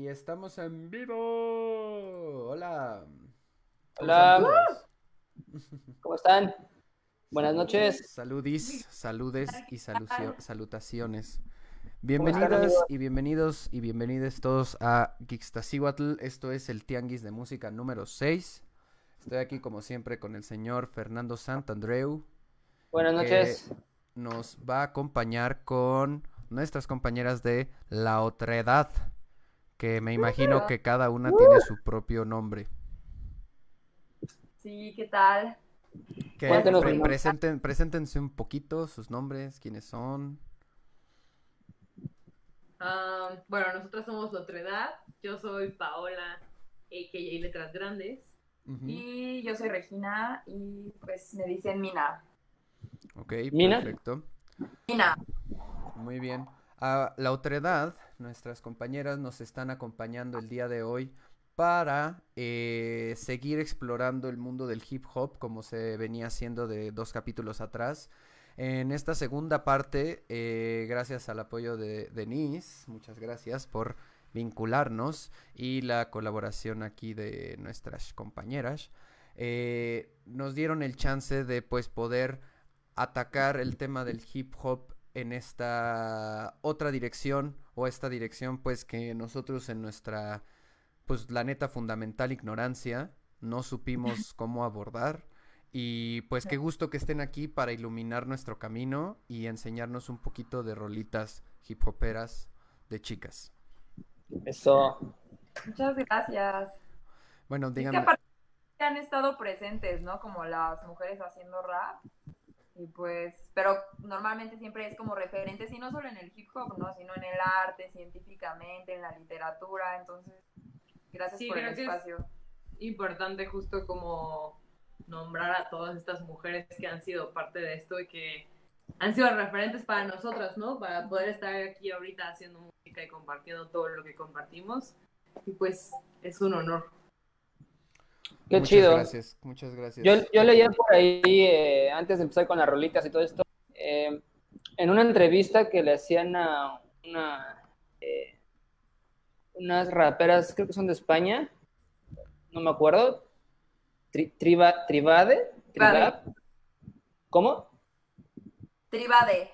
Y estamos en vivo. Hola. Hola. ¿Cómo están? Buenas noches. Saludis, saludes y salutaciones. Bienvenidas y bienvenidos y bienvenidas todos a Gixtasíhuatl. Esto es el Tianguis de Música número 6. Estoy aquí como siempre con el señor Fernando Santandreu. Buenas noches. Nos va a acompañar con nuestras compañeras de La Otredad, que me imagino que cada una tiene su propio nombre. Sí, ¿qué tal? presenten, preséntense un poquito sus nombres, quiénes son. Ah, bueno, nosotros somos La Otredad. Yo soy Paola, a.k.a. Letras Grandes. Y yo soy Regina y pues me dicen Mina. Ok, perfecto. Mina. Muy bien. A la otredad, nuestras compañeras nos están acompañando el día de hoy para eh, seguir explorando el mundo del hip hop como se venía haciendo de dos capítulos atrás. En esta segunda parte, eh, gracias al apoyo de Denise, muchas gracias por vincularnos y la colaboración aquí de nuestras compañeras, eh, nos dieron el chance de pues poder atacar el tema del hip hop en esta otra dirección o esta dirección pues que nosotros en nuestra pues la neta fundamental ignorancia no supimos cómo abordar y pues qué gusto que estén aquí para iluminar nuestro camino y enseñarnos un poquito de rolitas hip hoperas de chicas. Eso. Muchas gracias. Bueno, díganme. han estado presentes, ¿no? Como las mujeres haciendo rap. Y pues, pero normalmente siempre es como referentes, y no solo en el hip hop, ¿no? Sino en el arte, científicamente, en la literatura. Entonces, gracias por el espacio. importante justo como nombrar a todas estas mujeres que han sido parte de esto y que han sido referentes para nosotras, ¿no? Para poder estar aquí ahorita haciendo música y compartiendo todo lo que compartimos. Y pues es un honor. Qué muchas chido. Gracias, muchas gracias. Yo, yo leía por ahí, eh, antes de empezar con las rolitas y todo esto, eh, en una entrevista que le hacían a una, eh, unas raperas, creo que son de España, no me acuerdo, triba, Tribade, ¿cómo? Tribade.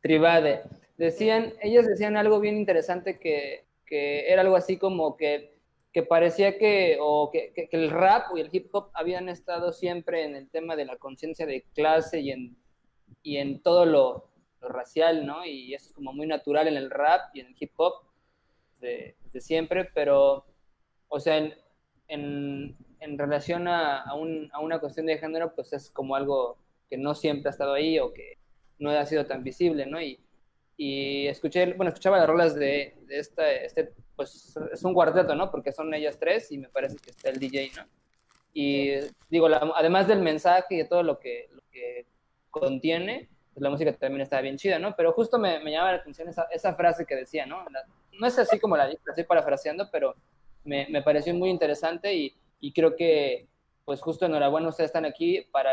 Tribade. Decían, ellas decían algo bien interesante que, que era algo así como que que parecía que, o que, que, el rap y el hip hop habían estado siempre en el tema de la conciencia de clase y en, y en todo lo, racial, ¿no? Y eso es como muy natural en el rap y en el hip hop de, siempre, pero, o sea, en, en, en relación a, a, un, a, una cuestión de género, pues es como algo que no siempre ha estado ahí o que no ha sido tan visible, ¿no? Y, y escuché, bueno, escuchaba las rolas de, de esta, este pues es un cuarteto, ¿no? Porque son ellas tres y me parece que está el DJ, ¿no? Y digo, además del mensaje y de todo lo que, lo que contiene, pues la música también está bien chida, ¿no? Pero justo me, me llamaba la atención esa, esa, frase que decía, ¿no? no es así como la, estoy parafraseando, pero me, me pareció muy interesante y, y, creo que, pues justo enhorabuena, ustedes están aquí para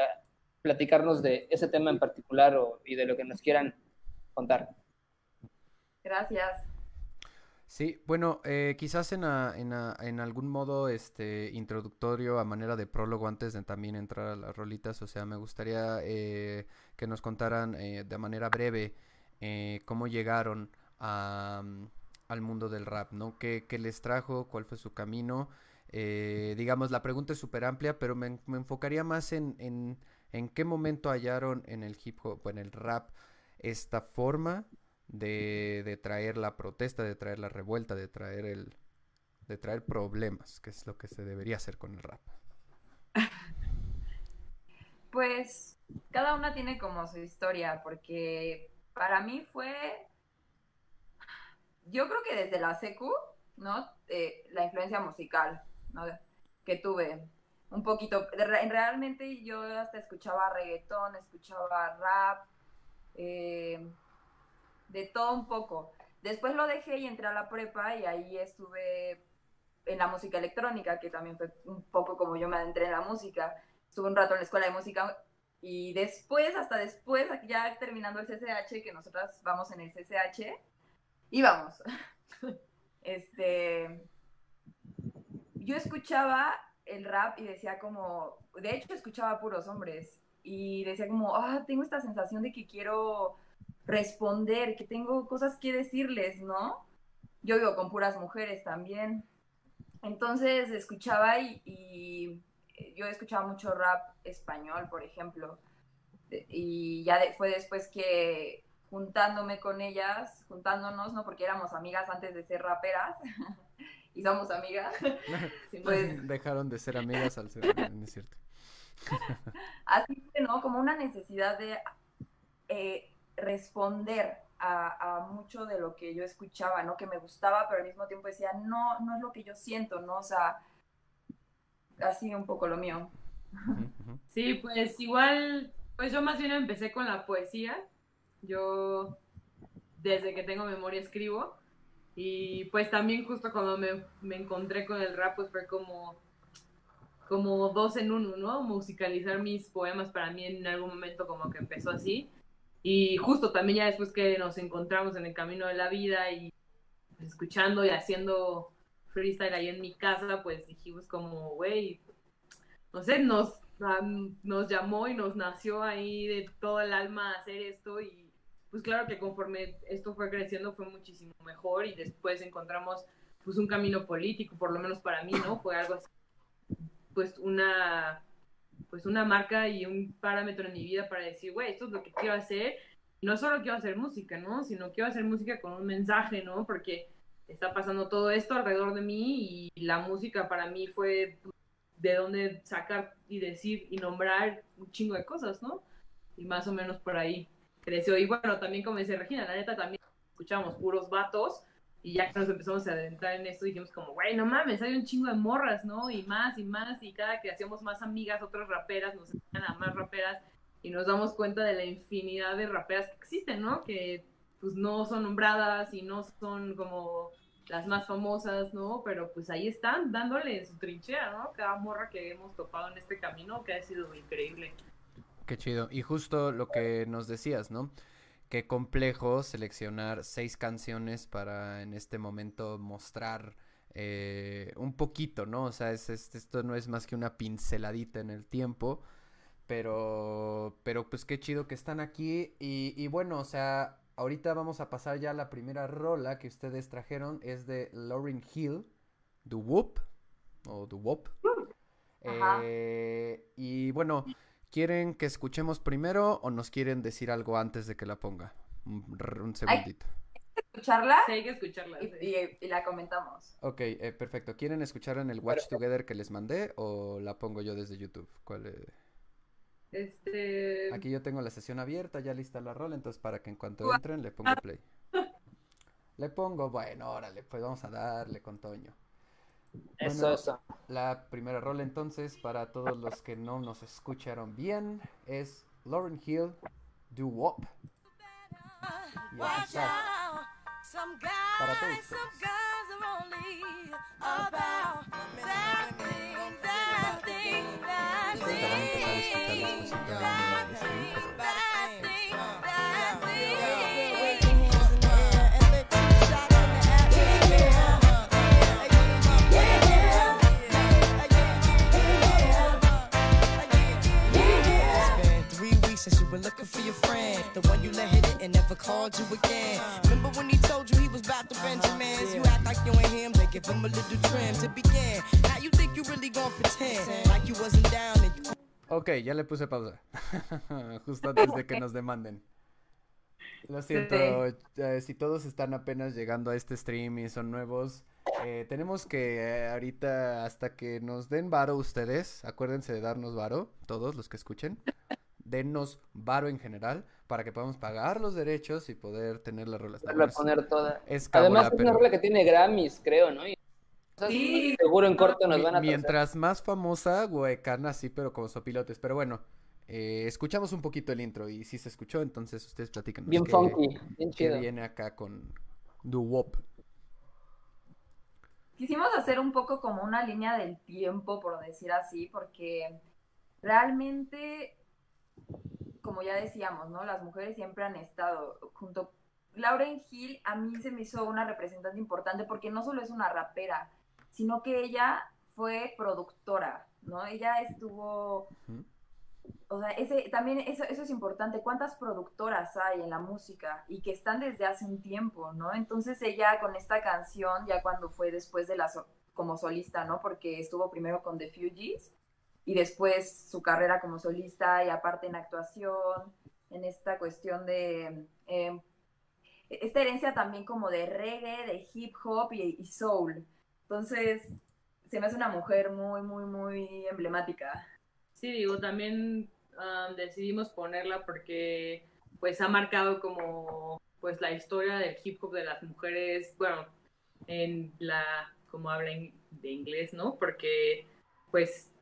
platicarnos de ese tema en particular o, y de lo que nos quieran contar. Gracias. Sí, bueno, eh, quizás en, en, algún modo este introductorio a manera de prólogo antes de también entrar a las rolitas, o sea, me gustaría eh, que nos contaran eh, de manera breve cómo llegaron a, mm, al mundo del rap, ¿no? ¿Qué, qué les trajo? ¿Cuál fue su camino? digamos, la pregunta es súper amplia, pero me, me, enfocaría más en, en, en qué momento hallaron en el hip hop, en el rap, esta forma de, traer la protesta, de traer la revuelta, de traer el de traer problemas, que es lo que se debería hacer con el rap. Pues cada una tiene como su historia, porque para mí fue, yo creo que desde la secu, ¿no? Eh, la influencia musical, ¿no? Que tuve un poquito, realmente yo hasta escuchaba reggaetón, escuchaba rap, eh, de todo un poco. Después lo dejé y entré a la prepa y ahí estuve en la música electrónica, que también fue un poco como yo me adentré en la música. Estuve un rato en la escuela de música y después, hasta después, ya terminando el CCH, que nosotras vamos en el CCH, íbamos. este, yo escuchaba el rap y decía como, de hecho escuchaba puros hombres y decía como, ah, tengo esta sensación de que quiero responder, que tengo cosas que decirles, ¿no? Yo vivo con puras mujeres también. Entonces escuchaba y, y yo escuchaba mucho rap español, por ejemplo. Y ya fue después que juntándome con ellas, juntándonos, ¿no? Porque éramos amigas antes de ser raperas. y somos amigas. pues, Dejaron de ser amigas al ser, es cierto. Así que, ¿no? Como una necesidad de eh, responder a, a, mucho de lo que yo escuchaba, ¿no? Que me gustaba, pero al mismo tiempo decía, no, no es lo que yo siento, ¿no? O sea, así un poco lo mío. Sí, pues igual, pues yo más bien empecé con la poesía. Yo desde que tengo memoria escribo. Y pues también justo cuando me, me encontré con el rap, pues fue como, como dos en uno, ¿no? Musicalizar mis poemas para mí en algún momento como que empezó así. Y justo también ya después que nos encontramos en el camino de la vida y escuchando y haciendo freestyle ahí en mi casa, pues dijimos como, güey, no sé, nos, nos llamó y nos nació ahí de todo el alma hacer esto y pues claro que conforme esto fue creciendo fue muchísimo mejor y después encontramos pues un camino político, por lo menos para mí, ¿no? Fue algo así, pues una, pues una marca y un parámetro en mi vida para decir, güey, esto es lo que quiero hacer. No solo quiero hacer música, ¿no? Sino quiero hacer música con un mensaje, ¿no? Porque está pasando todo esto alrededor de mí y la música para mí fue de dónde sacar y decir y nombrar un chingo de cosas, ¿no? Y más o menos por ahí creció. Y bueno, también como dice Regina, la neta también escuchamos puros vatos y ya que nos empezamos a adentrar en esto dijimos como, güey, no mames, hay un chingo de morras, ¿no? Y más y más y cada que hacíamos más amigas, otras raperas nos a más raperas y nos damos cuenta de la infinidad de raperas que existen, ¿no? Que pues no son nombradas y no son como las más famosas, ¿no? Pero pues ahí están dándole su trinchera, ¿no? Cada morra que hemos topado en este camino que ha sido increíble. Qué chido. Y justo lo que nos decías, ¿no? Qué complejo seleccionar seis canciones para en este momento mostrar eh, un poquito, ¿no? O sea, es, esto no es más que una pinceladita en el tiempo. Pero, pero pues qué chido que están aquí. Y, y bueno, o sea, ahorita vamos a pasar ya a la primera rola que ustedes trajeron. Es de Lauryn Hill, The Whoop, o The Whoop. Eh, y bueno, ¿quieren que escuchemos primero o nos quieren decir algo antes de que la ponga? Un, segundito. ¿Escucharla? Sí, hay que escucharla. Y, la comentamos. Ok, eh, perfecto. ¿Quieren escuchar en el Watch Together que les mandé o la pongo yo desde YouTube? ¿Cuál es? Este... Aquí yo tengo la sesión abierta, ya lista la rola, entonces para que en cuanto entren le pongo play. Le pongo, bueno, órale, pues vamos a darle con Toño. Eso, eso. La primera rola entonces, para todos los que no nos escucharon bien, es Lauren Hill, Do Wop. Para todos were looking for your friend. The one you let hit it and never called you again. Remember when he told you he was about to Benjamins? You act like you ain't him, they give him a little trim to begin. Now you think you really gonna pretend like you wasn't down and you... Ok, ya le puse pausa. Justo antes de que nos demanden. Lo siento, eh, si todos están apenas llegando a este stream y son nuevos, eh, tenemos que eh, ahorita hasta que nos den varo ustedes, acuérdense de darnos varo, todos los que escuchen denos varo en general para que podamos pagar los derechos y poder tener las rolas. poner toda. Además es una rola que tiene Grammys, creo, ¿no? sí. Seguro en corto nos van a Mientras más famosa, Huecana sí, pero como sopilotes. Pero bueno, eh, escuchamos un poquito el intro y si se escuchó, entonces ustedes platican. Bien funky, bien chido. viene acá con Do Wop. Quisimos hacer un poco como una línea del tiempo, por decir así, porque realmente como ya decíamos, ¿no? Las mujeres siempre han estado junto Lauren Hill a mí se me hizo una representante importante porque no solo es una rapera, sino que ella fue productora, ¿no? Ella estuvo, o sea, ese, también eso, eso es importante, cuántas productoras hay en la música y que están desde hace un tiempo, ¿no? Entonces ella con esta canción, ya cuando fue después de la, como solista, ¿no? Porque estuvo primero con The Fugees y después su carrera como solista y aparte en actuación, en esta cuestión de... Eh, esta herencia también como de reggae, de hip hop y, soul. Entonces, se me hace una mujer muy, muy, muy emblemática. Sí, digo, también um, decidimos ponerla porque pues ha marcado como pues la historia del hip hop de las mujeres, bueno, en la, como hablan de inglés, ¿no? Porque pues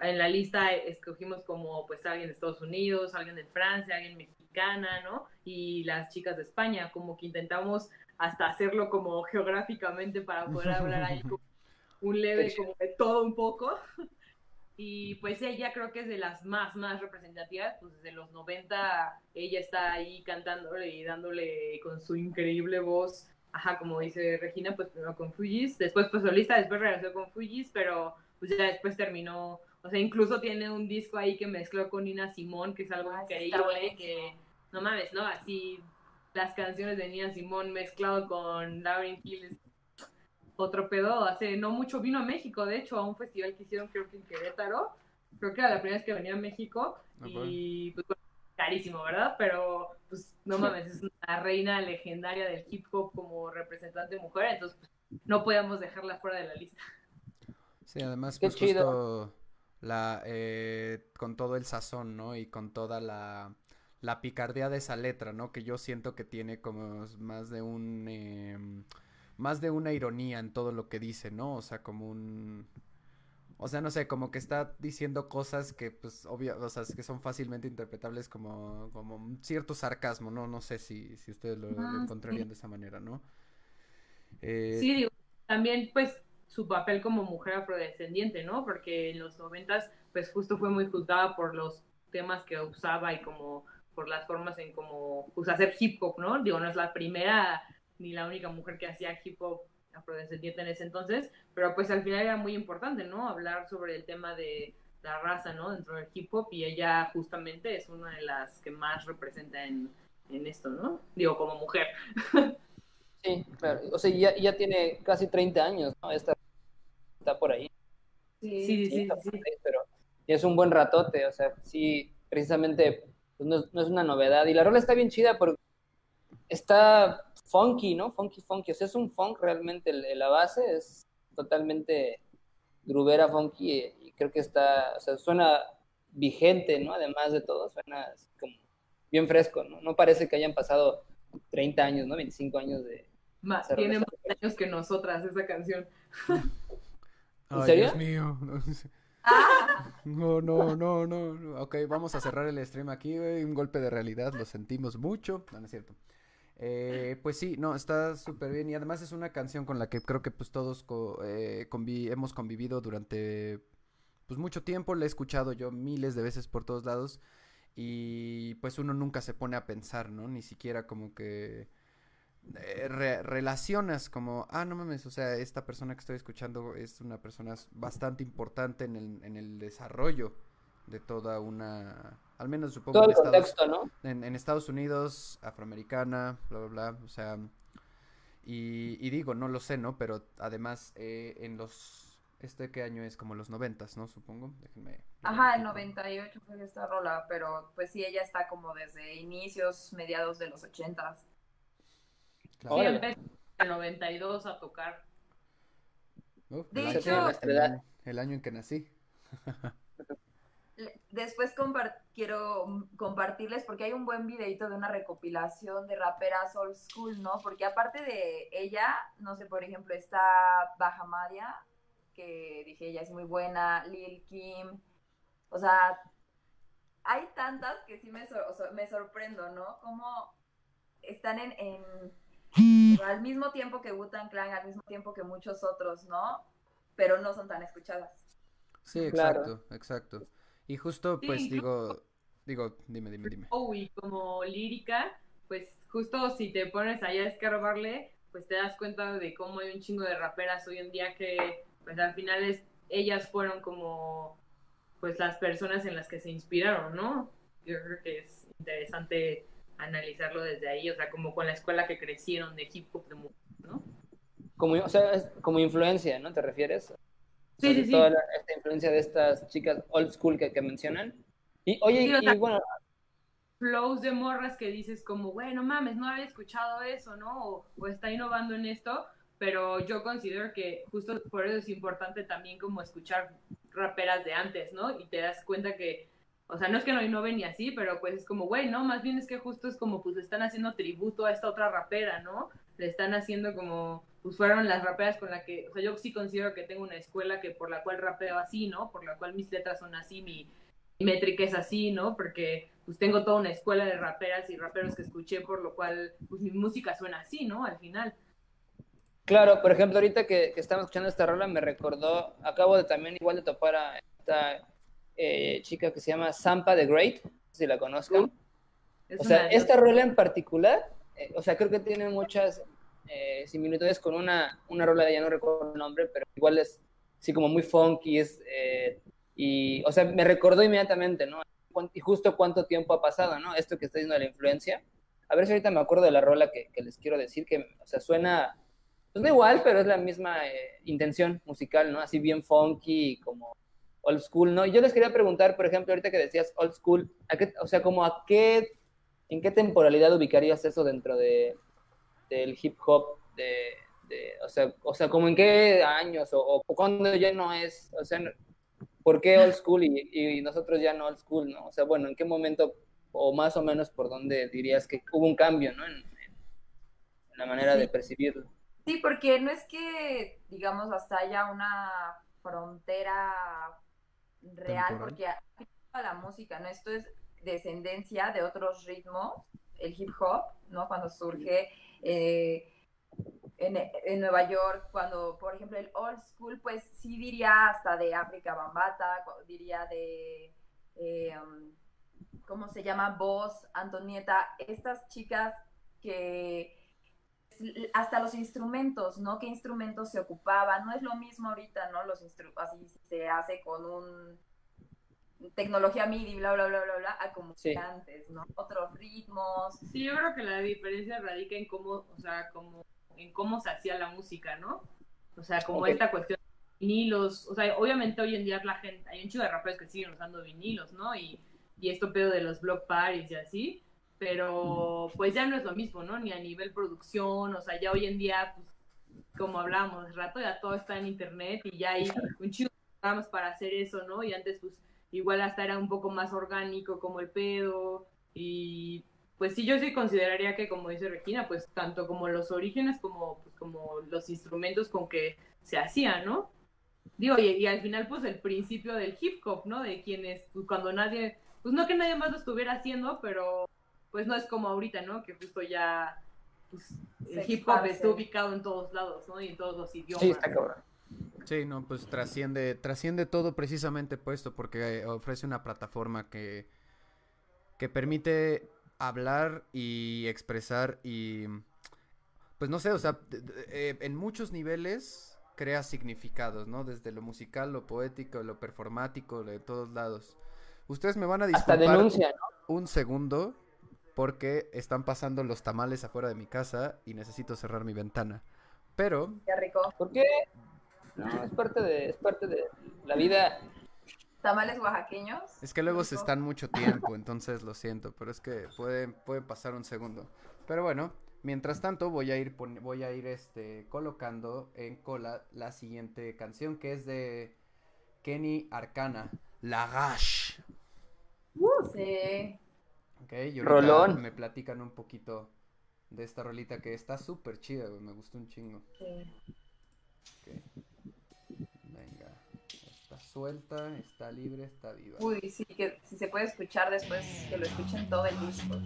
en la lista escogimos como pues alguien de Estados Unidos, alguien de Francia, alguien mexicana, ¿no? Y las chicas de España, como que intentamos hasta hacerlo como geográficamente para poder hablar ahí un leve como de todo un poco. Y pues ella creo que es de las más, más representativas, pues desde los 90 ella está ahí cantándole y dándole con su increíble voz, ajá, como dice Regina, pues primero con Fujis, después pues solista, después regresó con Fujis, pero pues ya después terminó o sea, incluso tiene un disco ahí que mezcló con Nina Simón, que es algo ah, increíble, que no mames, ¿no? Así las canciones de Nina Simón mezclado con Lauren Hill otro pedo. Hace no mucho vino a México, de hecho, a un festival que hicieron creo que en Querétaro. Creo que era la primera vez que venía a México ah, y pues carísimo, ¿verdad? Pero pues no mames, es una reina legendaria del hip hop como representante mujer, entonces pues, no podíamos dejarla fuera de la lista. Sí, además pues justo la, eh, con todo el sazón, ¿no? Y con toda la, la picardía de esa letra, ¿no? Que yo siento que tiene como más de un... Em, más de una ironía en todo lo que dice, ¿no? O sea, como un... O sea, no sé, como que está diciendo cosas que, pues, obvio, o sea, que son fácilmente interpretables como, como un cierto sarcasmo, ¿no? No sé si, si ustedes lo, ah, encontrarían de esa manera, ¿no? Eh... Sí, digo, también, pues, su papel como mujer afrodescendiente, ¿no? Porque en los noventas, pues justo fue muy juzgada por los temas que usaba y como por las formas en como, pues hacer hip hop, ¿no? Digo, no es la primera ni la única mujer que hacía hip hop afrodescendiente en ese entonces, pero pues al final era muy importante, ¿no? Hablar sobre el tema de la raza, ¿no? Dentro del hip hop y ella justamente es una de las que más representa en, en esto, ¿no? Digo, como mujer. Sí, claro. O sea, ya, ya tiene casi 30 años, ¿no? Esta está por ahí. Sí, sí, sí. Pero es un buen ratote, o sea, sí, precisamente pues, no, es una novedad. Y la rola está bien chida porque está funky, ¿no? Funky, funky. O sea, es un funk realmente. La base es totalmente grubera, funky. Y, creo que está, o sea, suena vigente, ¿no? Además de todo, suena como bien fresco, ¿no? No parece que hayan pasado 30 años, ¿no? 25 años de... Más, tiene más años que nosotras esa canción. ¿En serio? Dios mío. No, no, no, no. Ok, vamos a cerrar el stream aquí, Un golpe de realidad, lo sentimos mucho. No, no es cierto. Eh, pues sí, no, está súper bien. Y además es una canción con la que creo que pues todos eh, hemos convivido durante pues mucho tiempo. La he escuchado yo miles de veces por todos lados. Y pues uno nunca se pone a pensar, ¿no? Ni siquiera como que eh, relacionas como, ah, no mames, o sea, esta persona que estoy escuchando es una persona bastante importante en el, en el desarrollo de toda una, al menos supongo Todo el contexto, ¿no? en, Estados Unidos, afroamericana, bla, bla, bla, o sea, y, digo, no lo sé, ¿no? Pero además eh, en los, este qué año es, como los noventas, ¿no? Supongo, déjenme. Ajá, el 98 fue esta rola, pero pues sí, ella está como desde inicios, mediados de los ochentas. Sí, empecé en el 92 a tocar. de hecho, el, año en que nací. Después quiero compartirles porque hay un buen videito de una recopilación de raperas old school, ¿no? Porque aparte de ella, no sé, por ejemplo, está Bahamadia, que dije ella es muy buena, Lil Kim, o sea, hay tantas que sí me, me sorprendo, ¿no? Como están en al mismo tiempo que Wutan Clan, al mismo tiempo que muchos otros, ¿no? Pero no son tan escuchadas. Sí, exacto, exacto. Y justo, pues digo, digo, dime, dime, dime. Bowie como lírica, pues justo si te pones allá a escarbarle, pues te das cuenta de cómo hay un chingo de raperas hoy en día que pues al final es, ellas fueron como pues las personas en las que se inspiraron, ¿no? Yo creo que es interesante analizarlo desde ahí, o sea, como con la escuela que crecieron de hip hop de música, ¿no? Como, o sea, es como influencia, ¿no? ¿Te refieres? Sí, sí, sí. Toda la, esta influencia de estas chicas old school que, que mencionan. Y oye, Sí, o y sea, bueno, flows de morras que dices como, bueno, mames, no había escuchado eso, ¿no? O, o está innovando en esto, pero yo considero que justo por eso es importante también como escuchar raperas de antes, ¿no? Y te das cuenta que, o sea, no es que no innoven ni así, pero pues es como, güey, no, más bien es que justo es como, pues le están haciendo tributo a esta otra rapera, ¿no? Le están haciendo como, pues fueron las raperas con la que, o sea, yo sí considero que tengo una escuela que por la cual rapeo así, ¿no? Por la cual mis letras son así, mi, mi métrica es así, ¿no? Porque pues tengo toda una escuela de raperas y raperos que escuché, por lo cual pues mi música suena así, ¿no? Al final. claro, por ejemplo, ahorita que, que estamos escuchando esta rola me recordó, acabo de también igual de topar a esta eh, chica que se llama Sampa the Great, si la conozcan. Es O sea, esta rola en particular, eh, o sea, creo que tiene muchas eh, similitudes con una, una rola de ella, no recuerdo el nombre, pero igual es así como muy funky, es, eh, y, o sea, me recordó inmediatamente, ¿no? Y justo cuánto tiempo ha pasado, ¿no? Esto que está diciendo la influencia. A ver si ahorita me acuerdo de la rola que, que les quiero decir, que, o sea, suena, pues no igual, pero es la misma intención musical, ¿no? Así bien funky, como old school, ¿no? Y yo les quería preguntar, por ejemplo, ahorita que decías old school, ¿a qué, o sea, como a qué ¿En qué temporalidad ubicarías eso dentro de, del hip hop? De, de- o, sea, o sea, como en qué años o, o cuando ya no es, o sea, ¿por qué old school y, y nosotros ya no old school, no? O sea, bueno, ¿en qué momento o más o menos por dónde dirías que hubo un cambio, ¿no? En, en la manera Sí. de percibirlo. Sí, porque no es que, digamos, hasta haya una frontera real, Temporal. porque toda la música, ¿no? Esto es descendencia de otros ritmos, el hip hop, ¿no? Cuando surge eh, en, en Nueva York, cuando, por ejemplo, el old school, pues sí diría hasta de África Bambata, diría de, eh, um, ¿cómo se llama? Voz, Antonieta, estas chicas que hasta los instrumentos, ¿no? ¿Qué instrumentos se ocupaban? No es lo mismo ahorita, ¿no? Los instru así se hace con un tecnología MIDI, bla, bla, bla, bla, bla, a como Sí. antes, ¿no? Otros ritmos. Sí, yo creo que la diferencia radica en cómo, o sea, como en cómo se hacía la música, ¿no? O sea, como esta cuestión de vinilos, o sea, obviamente hoy en día la gente, hay un chico de raperos que siguen usando vinilos, ¿no? Y, y esto pedo de los block parties y así, pero pues ya no es lo mismo, ¿no? Ni a nivel producción, o sea, ya hoy en día, pues, como hablábamos hace rato, ya todo está en internet y ya hay un chico de programas para hacer eso, ¿no? Y antes, pues, igual hasta era un poco más orgánico como el pedo y pues sí yo sí consideraría que como dice Regina pues tanto como los orígenes como pues, como los instrumentos con que se hacían no digo y, y al final pues el principio del hip hop no de quienes pues, cuando nadie pues no que nadie más lo estuviera haciendo pero pues no es como ahorita no que justo ya pues, el Se hip hop está ubicado en todos lados no y en todos los idiomas Sí, está cabrón. Sí, no, pues trasciende, trasciende todo precisamente puesto porque eh, ofrece una plataforma que, que permite hablar y expresar y, pues no sé, o sea, eh, en muchos niveles crea significados, ¿no? Desde lo musical, lo poético, lo performático, de todos lados. Ustedes me van a Hasta disculpar denuncia, ¿no? un segundo porque están pasando los tamales afuera de mi casa y necesito cerrar mi ventana. Pero Qué rico. ¿Por qué? No, es parte de, es parte de la vida. Tamales oaxaqueños. Es que luego se están mucho tiempo, entonces lo siento, pero es que puede, puede pasar un segundo. Pero bueno, mientras tanto voy a ir voy a ir este colocando en cola la siguiente canción que es de Kenny Arcana, La Gash. Sí. Ok, y Rolón. me platican un poquito de esta rolita que está súper chida, güey, me gustó un chingo. sí. Ok. Venga, está suelta, está libre, está viva. Uy, sí, que si se puede escuchar después, que lo escuchen todo el disco.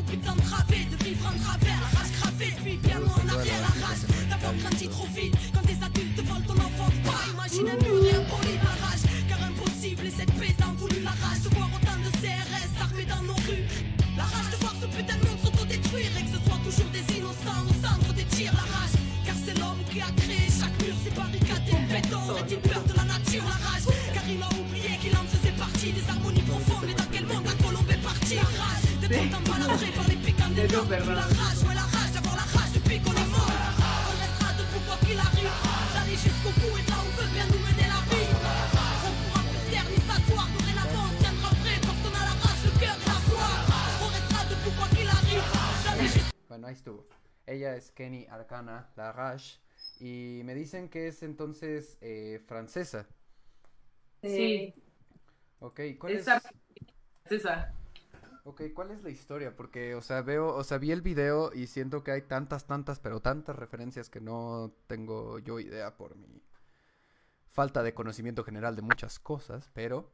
l'oubli d'entraver, de vivre en travers, la race cravée, puis bien en arrière, la race. D'avoir grandi trop vite, quand des adultes volent ton enfant, pas imagine un mur. La rage. La rage. Bueno, ahí estuvo. Ella es Kenny Arcana Larache y me dicen que es entonces eh, francesa. Sí. Ok, ¿cuál es? Esa. Esa. Ok, ¿cuál es la historia? Porque, o sea, veo, o sea, vi el video y siento que hay tantas, tantas, pero tantas referencias que no tengo yo idea por mi falta de conocimiento general de muchas cosas, pero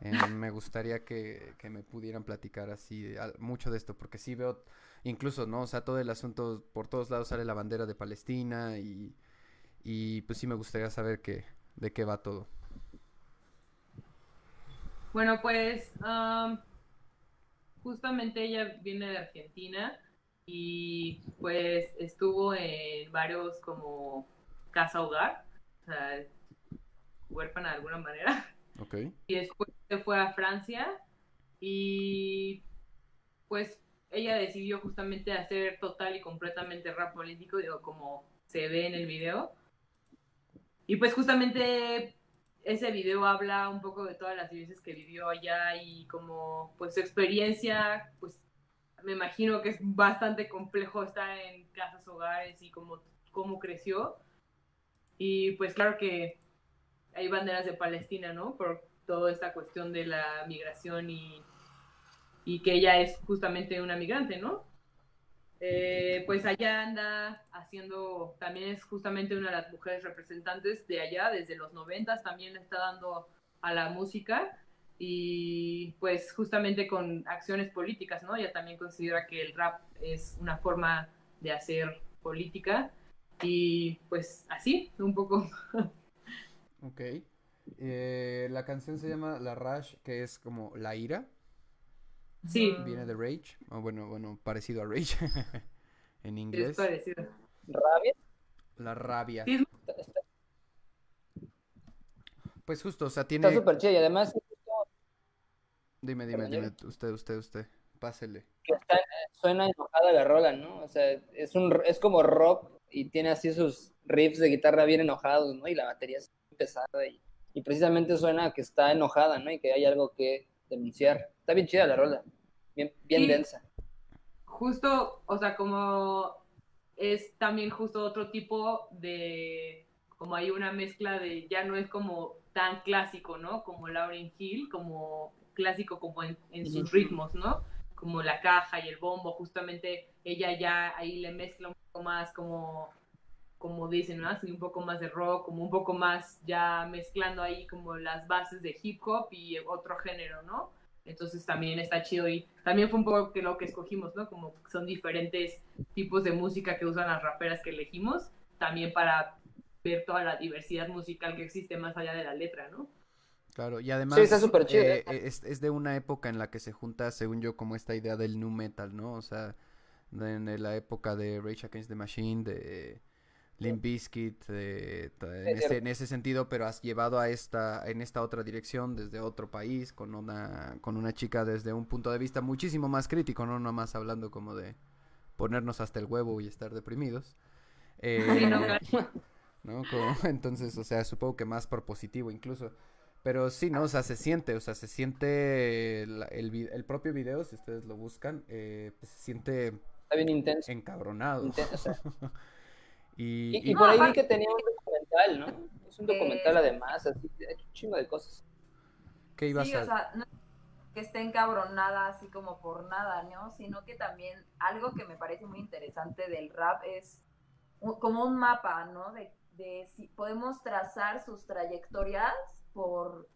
eh, me gustaría que, que me pudieran platicar así al- mucho de esto, porque sí veo, incluso, ¿no? O sea, todo el asunto, por todos lados sale la bandera de Palestina y, y pues sí me gustaría saber que, de qué va todo. Bueno, pues am, justamente ella viene de Argentina y pues estuvo en varios como casa hogar, o sea, huérfana de alguna manera. Ok, y después se fue a Francia y pues ella decidió justamente hacer total y completamente rap político, digo, como se ve en el video. Y pues justamente ese video habla un poco de todas las vivencias que vivió allá y como pues su experiencia, pues me imagino que es bastante complejo estar en casas hogares y como cómo creció. Y pues claro que hay banderas de Palestina, ¿no? Por toda esta cuestión de la migración y, y que ella es justamente una migrante, ¿no? Eh, pues allá anda haciendo, también es justamente una de las mujeres representantes de allá, desde los noventas también le está dando a la música y pues justamente con acciones políticas, ¿no? Ella también considera que el rap es una forma de hacer política y pues así, un poco. ok. Eh, la canción se llama La Rage, que es como la ira. Sí, Viene de Rage, o bueno, bueno, parecido a Rage en es inglés. parecido. Rabia. La rabia. Sí, Está- está- Pues justo, o sea, Está tiene... súper chido y además Dime, dime, dime, usted, usted, usted, pásele. que está- suena enojada la rola, ¿no? O sea, es un es como rock y tiene así sus riffs de guitarra bien enojados, ¿no? Y la batería es muy pesada y, y precisamente suena que está enojada, ¿no? Y que hay algo que denunciar. Está bien chida la rola, bien, bien densa. justo, o sea, como es también justo otro tipo de, como hay una mezcla de, ya no es como tan clásico, ¿no? Como Lauryn Hill, como clásico como en, en sus ritmos, ¿no? Como la caja y el bombo, justamente ella ya ahí le mezcla un poco más como, como dicen, ¿no? Así un poco más de rock, como un poco más ya mezclando ahí como las bases de hip hop y otro género, ¿no? Entonces también está chido y también fue un poco que lo que escogimos, ¿no? Como son diferentes tipos de música que usan las raperas que elegimos, también para ver toda la diversidad musical que existe más allá de la letra, ¿no? Claro, y además está súper chido, eh, ¿eh? es, es de una época en la que se junta, según yo, como esta idea del nu metal, ¿no? O sea, en la época de Rage Against the Machine, de Limp Bizkit, de- ta- en, Es ese, cierto. en ese sentido, pero has llevado a esta, en esta otra dirección, desde otro país, con una, con una chica desde un punto de vista muchísimo más crítico, no nomás hablando como de ponernos hasta el huevo y estar deprimidos. Sí, no, Eh, claro. ¿no? Como- entonces, o sea, supongo que más propositivo incluso. Pero sí, ¿no? O sea, se siente, o sea, se siente el, el, propio video, si ustedes lo buscan, eh, pues se siente Está bien intenso. encabronado. Inten- o sea, y, y, y y- por ahí vi que tenía un documental, ¿no? Es un documental además, así, hay un chingo de cosas. ¿qué ibas Sí, a...? o sea, no es que esté encabronada así como por nada, ¿no? Sino que también algo que me parece muy interesante del rap es como un mapa, ¿no? De, de si podemos trazar sus trayectorias por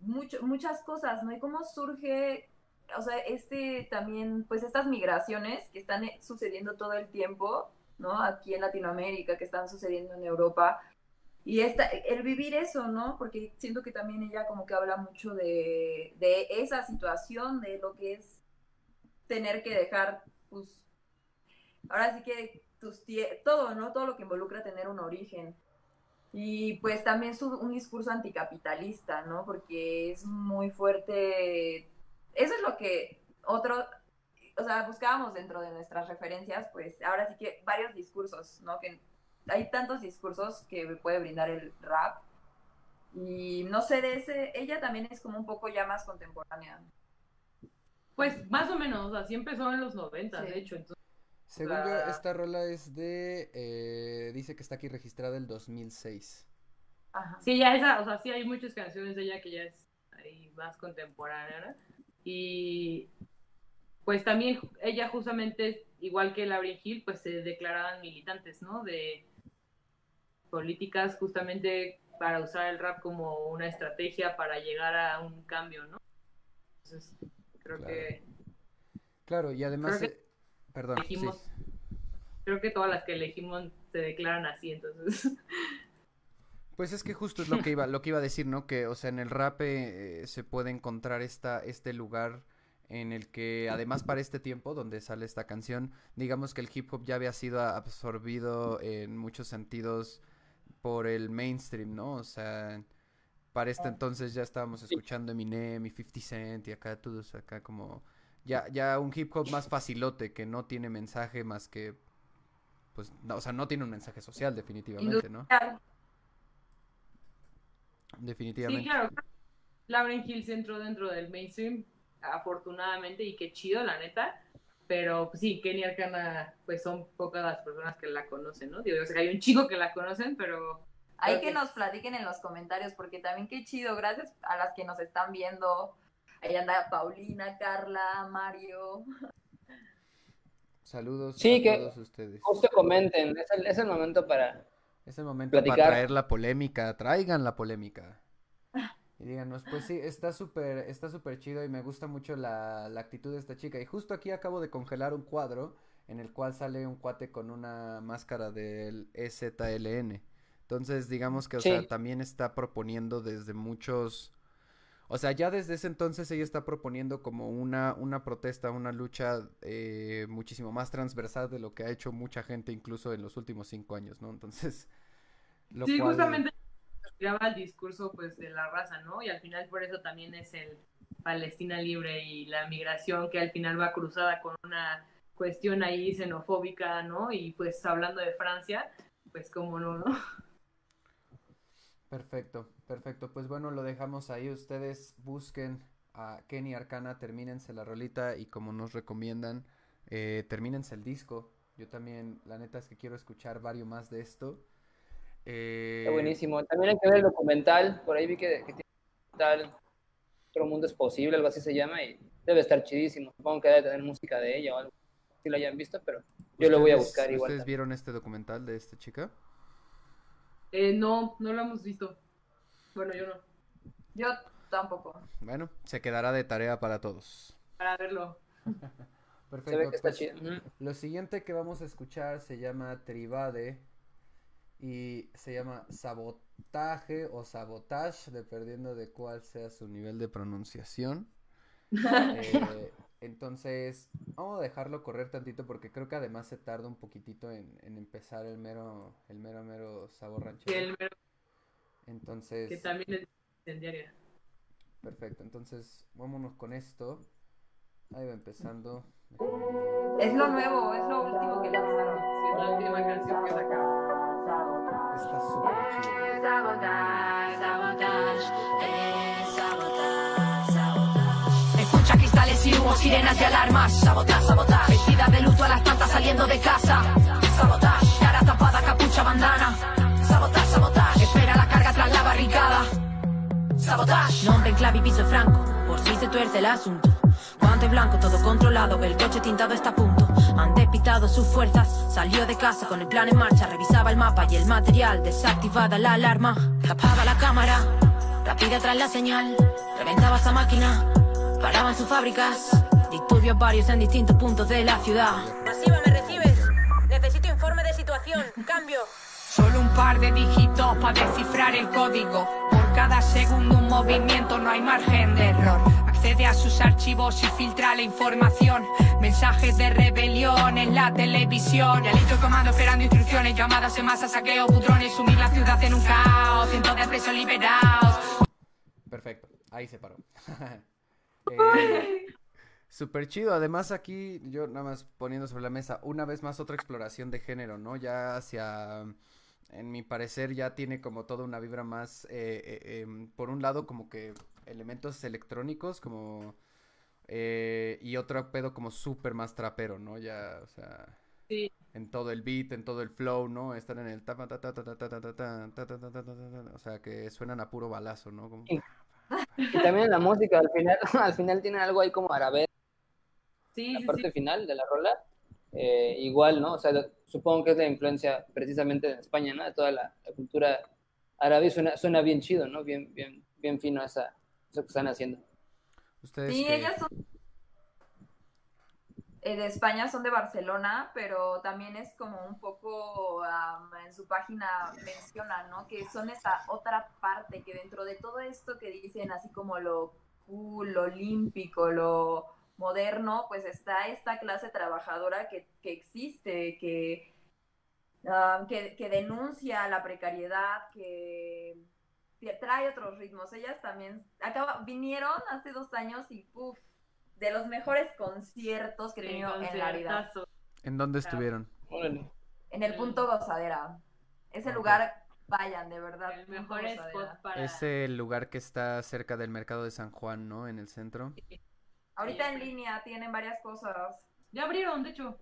mucho, muchas cosas, ¿no? Y cómo surge, o sea, este también, pues estas migraciones que están eh, sucediendo todo el tiempo, ¿no? Aquí en Latinoamérica, que están sucediendo en Europa. Y esta, el vivir eso, ¿no? Porque siento que también ella como que habla mucho de, de esa situación, de lo que es tener que dejar, pues, ahora sí que tus todo, ¿no? Todo lo que involucra tener un origen. Y pues también su, un discurso anticapitalista, ¿no? Porque es muy fuerte. Eso es lo que otro, o sea, buscábamos dentro de nuestras referencias, pues ahora sí que varios discursos, ¿no? Que hay tantos discursos que puede brindar el rap. Y no sé, de ese, ella también es como un poco ya más contemporánea. Pues más o menos, así empezó en los 90, de hecho. Según yo, esta rola es de, eh, dice que está aquí registrada el 2006. Ajá. Sí, ya esa, o sea, sí hay muchas canciones de ella que ya es ahí más contemporánea, Y pues también ella justamente, igual que Lauryn Hill, pues se declaraban militantes, ¿no? De políticas justamente para usar el rap como una estrategia para llegar a un cambio, ¿no? Entonces, creo que... Claro, y además... perdón. Creo que todas las que elegimos se declaran así, entonces... Pues es que justo es lo que iba, lo que iba a decir, ¿no? Que, o sea, en el rap eh, se puede encontrar esta, este lugar en el que, además para este tiempo donde sale esta canción, digamos que el hip hop ya había sido absorbido en muchos sentidos por el mainstream, ¿no? O sea, para este entonces ya estábamos escuchando Eminem y 50 Cent y acá todos acá como ya ya un hip hop más facilote que no tiene mensaje más que pues o sea, no tiene un mensaje social definitivamente, ¿no? Definitivamente. Sí, claro. Lauren Hill se entró dentro del mainstream, afortunadamente, y qué chido, la neta. Pero pues, sí, Kenny Arcana, pues son pocas las personas que la conocen, ¿no? Digo, o sea, hay un chico que la conocen, pero... Hay que, nos platiquen en los comentarios, porque también qué chido, gracias a las que nos están viendo. Ahí anda Paulina, Carla, Mario. Saludos sí, a todos ustedes. Justo comenten, es el, es el momento para es el momento para traer la polémica, traigan la polémica. Y díganos, pues sí, está súper, está súper chido y me gusta mucho la, la, actitud de esta chica. Y justo aquí acabo de congelar un cuadro en el cual sale un cuate con una máscara del EZLN. Entonces, digamos que, o sea, también está proponiendo desde muchos... O sea, ya desde ese entonces ella está proponiendo como una, una protesta, una lucha eh, muchísimo más transversal de lo que ha hecho mucha gente incluso en los últimos cinco años, ¿no? Entonces, sí, justamente justamente el discurso pues de la raza, ¿no? Y al final por eso también es el Palestina libre y la migración que al final va cruzada con una cuestión ahí xenofóbica, ¿no? Y pues hablando de Francia, pues cómo no, ¿no? Perfecto, perfecto. Pues bueno, lo dejamos ahí. Ustedes busquen a Kenny Arcana, termínense la rolita y como nos recomiendan, eh, termínense el disco. Yo también, la neta es que quiero escuchar varios más de esto. Eh... buenísimo. También hay que ver el documental. Por ahí vi que, que tiene un documental Otro Mundo es Posible, algo así se llama, y debe estar chidísimo. Supongo que debe tener música de ella o algo. Si lo hayan visto, pero yo lo voy a buscar igual. ¿Ustedes vieron este documental de esta chica? Eh, no, no lo hemos visto. Bueno, yo no. Yo tampoco. Bueno, se quedará de tarea para todos. Para verlo. Perfecto. Pues, lo siguiente que vamos a escuchar se llama Tribade y se llama sabotaje o sabotage, dependiendo de cuál sea su nivel de pronunciación. Eh, entonces, vamos a dejarlo correr tantito porque creo que además se tarda un poquitito en, empezar el mero, el mero, mero sabor ranchero. el mero. Entonces. Que también es incendiaria. Perfecto, entonces vámonos con esto. Ahí va empezando. Es lo nuevo, es lo último que lanzaron. es la última canción que sacaron. Eh. Escucha cristales y humo, sirenas y alarmas. Sabotage, sabotage. Vestida de luto a las tantas saliendo de casa. Sabotage. Cara tapada, capucha, bandana. Sabotage, sabotage. Espera la carga tras la barricada. Sabotage. Nombre en clave y piso franco. Por si se tuerce el asunto. Guante blanco, todo controlado, el coche tintado está a punto. Han despitado sus fuerzas, salió de casa con el plan en marcha, revisaba el mapa y el material, desactivada la alarma, tapaba la cámara, rápida tras la señal, reventaba esa máquina, paraban sus fábricas, disturbios varios en distintos puntos de la ciudad. Masiva, ¿me recibes? Necesito informe de situación, cambio. Solo un par de dígitos para descifrar el código. Por cada segundo un movimiento, no hay margen de error. Accede a sus archivos y filtra la información. Mensajes de rebelión en la televisión. Y al comando esperando instrucciones, llamadas en masa, saqueo, putrones, sumir la ciudad en un caos. Cientos de presos liberados. Perfecto, ahí se paró. eh, Súper chido. Además, aquí yo nada más poniendo sobre la mesa, una vez más otra exploración de género, ¿no? Ya hacia, en mi parecer, ya tiene como toda una vibra más, eh, eh, em, por un lado, como que elementos electrónicos como... Eh, y otro pedo como súper más trapero, ¿no? Ya, o sea... Sí. En todo el beat, en todo el flow, ¿no? Están en el... O sea, que suenan a puro balazo, ¿no? Como... Sí. Y también la música, al final, al final tiene algo ahí como árabe. Sí, la parte sí. final de la rola. Eh, igual, ¿no? O sea, lo, supongo que es la influencia precisamente de España, ¿no? de Toda la, la cultura árabe suena, suena, bien chido, ¿no? Bien, bien, bien fino esa, que están haciendo. Ustedes Sí, que- ellas son de España, son de Barcelona, pero también es como un poco en su página mencionan, ¿no? Que son esa otra parte que dentro de todo esto que dicen, así como lo cool, lo olímpico, lo moderno, pues está esta clase trabajadora que, que existe, que, que, que denuncia la precariedad, que trae otros ritmos. Ellas también acaba, vinieron hace dos años y ¡puf! de los mejores conciertos que he tenido en la vida. ¿En dónde estuvieron? Órale. En el punto gozadera. Ese lugar, vayan, de verdad. El mejor spot para... Es el lugar que está cerca del mercado de San Juan, ¿no? En el centro. Ahorita en línea tienen varias cosas. Ya abrieron, de hecho.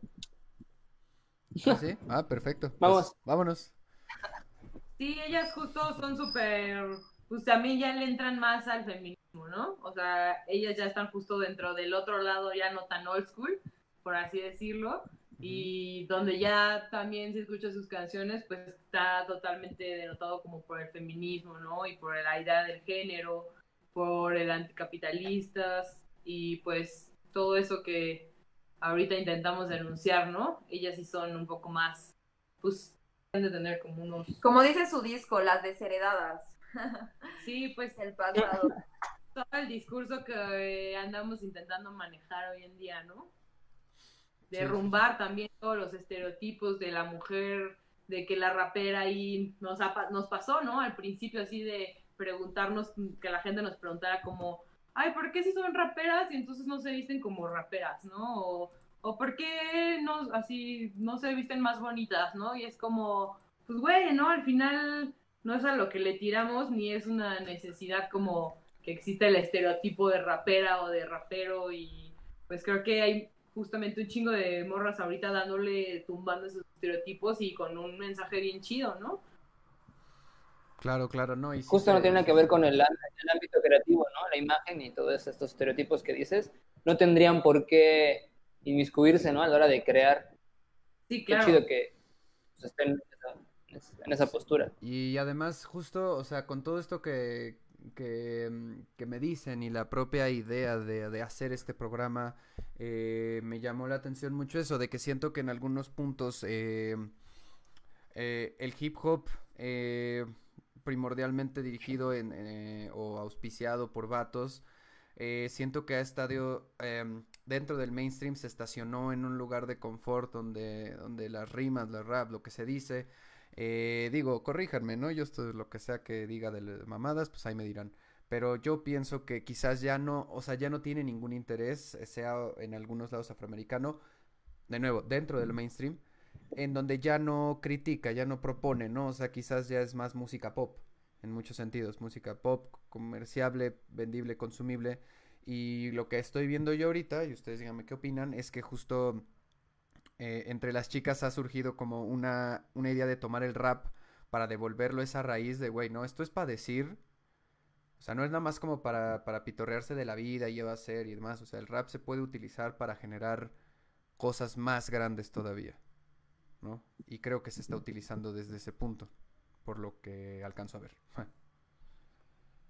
¿Ah, sí? Ah, perfecto. Pues, Vamos. vámonos. Sí, ellas justo son súper, pues también ya le entran más al feminismo, ¿no? O sea, ellas ya están justo dentro del otro lado, ya no tan old school, por así decirlo, y donde ya también se escucha sus canciones, pues está totalmente denotado como por el feminismo, ¿no? Y por la idea del género, por el anticapitalistas, y pues todo eso que ahorita intentamos denunciar, ¿no? Ellas sí son un poco más, pues, de tener como unos Como dice su disco, las desheredadas. Sí, pues El pasado. todo el discurso que andamos intentando manejar hoy en día, ¿no? Sí. Derrumbar también todos los estereotipos de la mujer, de que la rapera ahí nos, ha nos pasó, ¿no? Al principio así de preguntarnos, que la gente nos preguntara como, ay, ¿por qué si son raperas y entonces no se visten como raperas, ¿no? O, o ¿por qué no, así no se visten más bonitas, ¿no? Y es como, pues güey, ¿no? Al final no es a lo que le tiramos ni es una necesidad como que existe el estereotipo de rapera o de rapero y pues creo que hay justamente un chingo de morras ahorita dándole, tumbando esos estereotipos y con un mensaje bien chido, ¿no? Claro, claro, no. Y sí Justo se- no tiene nada que ver con el, el ámbito creativo, ¿no? La imagen y todos estos estereotipos que dices no tendrían por qué inmiscuirse, ¿no? A la hora de crear. Sí, Qué chido que pues, estén en esa, en esa postura. Y además, justo, o sea, con todo esto que, que, mm, que me dicen y la propia idea de, de hacer este programa, eh, me llamó la atención mucho eso, de que siento que en algunos puntos eh, eh, el hip hop, eh, primordialmente dirigido en, eh, o auspiciado por vatos, eh, siento que ha estado em, dentro del mainstream, se estacionó en un lugar de confort donde, donde las rimas, la rap, lo que se dice, eh, digo, corríjanme, ¿no? Yo esto lo que sea que diga de las mamadas, pues ahí me dirán. Pero yo pienso que quizás ya no, o sea, ya no tiene ningún interés, eh, sea en algunos lados afroamericano, de nuevo, dentro del mainstream, en donde ya no critica, ya no propone, ¿no? O sea, quizás ya es más música pop, en muchos sentidos, música pop, comerciable, vendible, consumible. Y lo que estoy viendo yo ahorita, y ustedes díganme qué opinan, es que justo eh, entre las chicas ha surgido como una, una idea de tomar el rap para devolverlo a esa raíz de, güey, no, esto es para decir. O sea, no es nada más como para, para pitorrearse de la vida y qué va a ser y demás. O sea, el rap se puede utilizar para generar cosas más grandes todavía, ¿no? Y creo que se está utilizando desde ese punto, por lo que alcanzo a ver.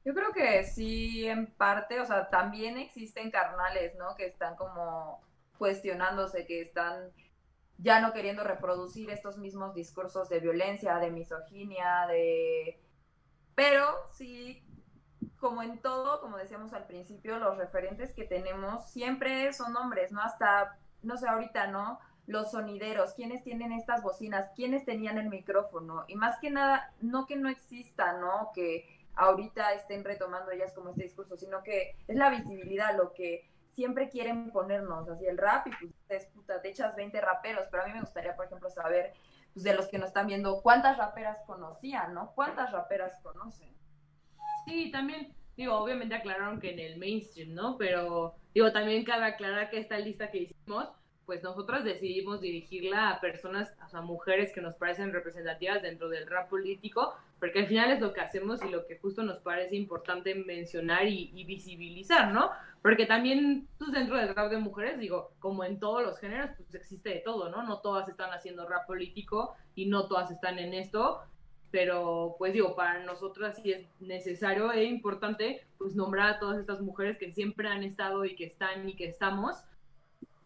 Yo creo que sí, en parte, o sea, también existen carnales, ¿no? Que están como cuestionándose, que están ya no queriendo reproducir estos mismos discursos de violencia, de misoginia, de... Pero sí, como en todo, como decíamos al principio, los referentes que tenemos siempre son hombres, ¿no? Hasta, no sé, ahorita, ¿no? Los sonideros, ¿quiénes tienen estas bocinas? ¿Quiénes tenían el micrófono? Y más que nada, no que no exista, ¿no? Que ahorita estén retomando ellas como este discurso, sino que es la visibilidad lo que siempre quieren ponernos así el rap y pues puta, te echas 20 raperos, pero a mí me gustaría, por ejemplo, saber pues, de los que nos están viendo cuántas raperas conocían, ¿no? ¿Cuántas raperas conocen? Sí, también, digo, obviamente aclararon que en el mainstream, ¿no? Pero, digo, también cabe aclarar que esta lista que hicimos pues nosotros decidimos dirigirla a personas, a mujeres que nos parecen representativas dentro del rap político, porque al final es lo que hacemos y lo que justo nos parece importante mencionar y, visibilizar, ¿no? Porque también, pues dentro del rap de mujeres, digo, como en todos los géneros, pues existe de todo, ¿no? No todas están haciendo rap político y no todas están en esto, pero pues digo, para nosotras sí es necesario e importante pues nombrar a todas estas mujeres que siempre han estado y que están y que estamos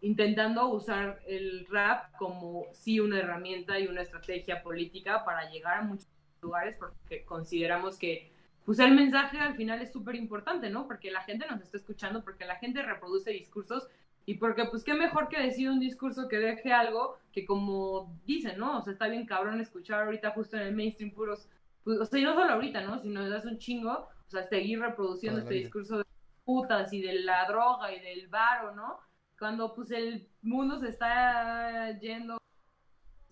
intentando usar el rap como sí una herramienta y una estrategia política para llegar a muchos lugares porque consideramos que pues el mensaje al final es súper importante, ¿no? Porque la gente nos está escuchando, porque la gente reproduce discursos y porque pues qué mejor que decir un discurso que deje algo que como dicen, ¿no? O sea, está bien cabrón escuchar ahorita justo en el mainstream puros, pues, o sea, y no solo ahorita, ¿no? Sino hace un chingo, o sea, seguir reproduciendo este discurso de putas y de la droga y del varo, ¿no? cuando pues el mundo se está yendo,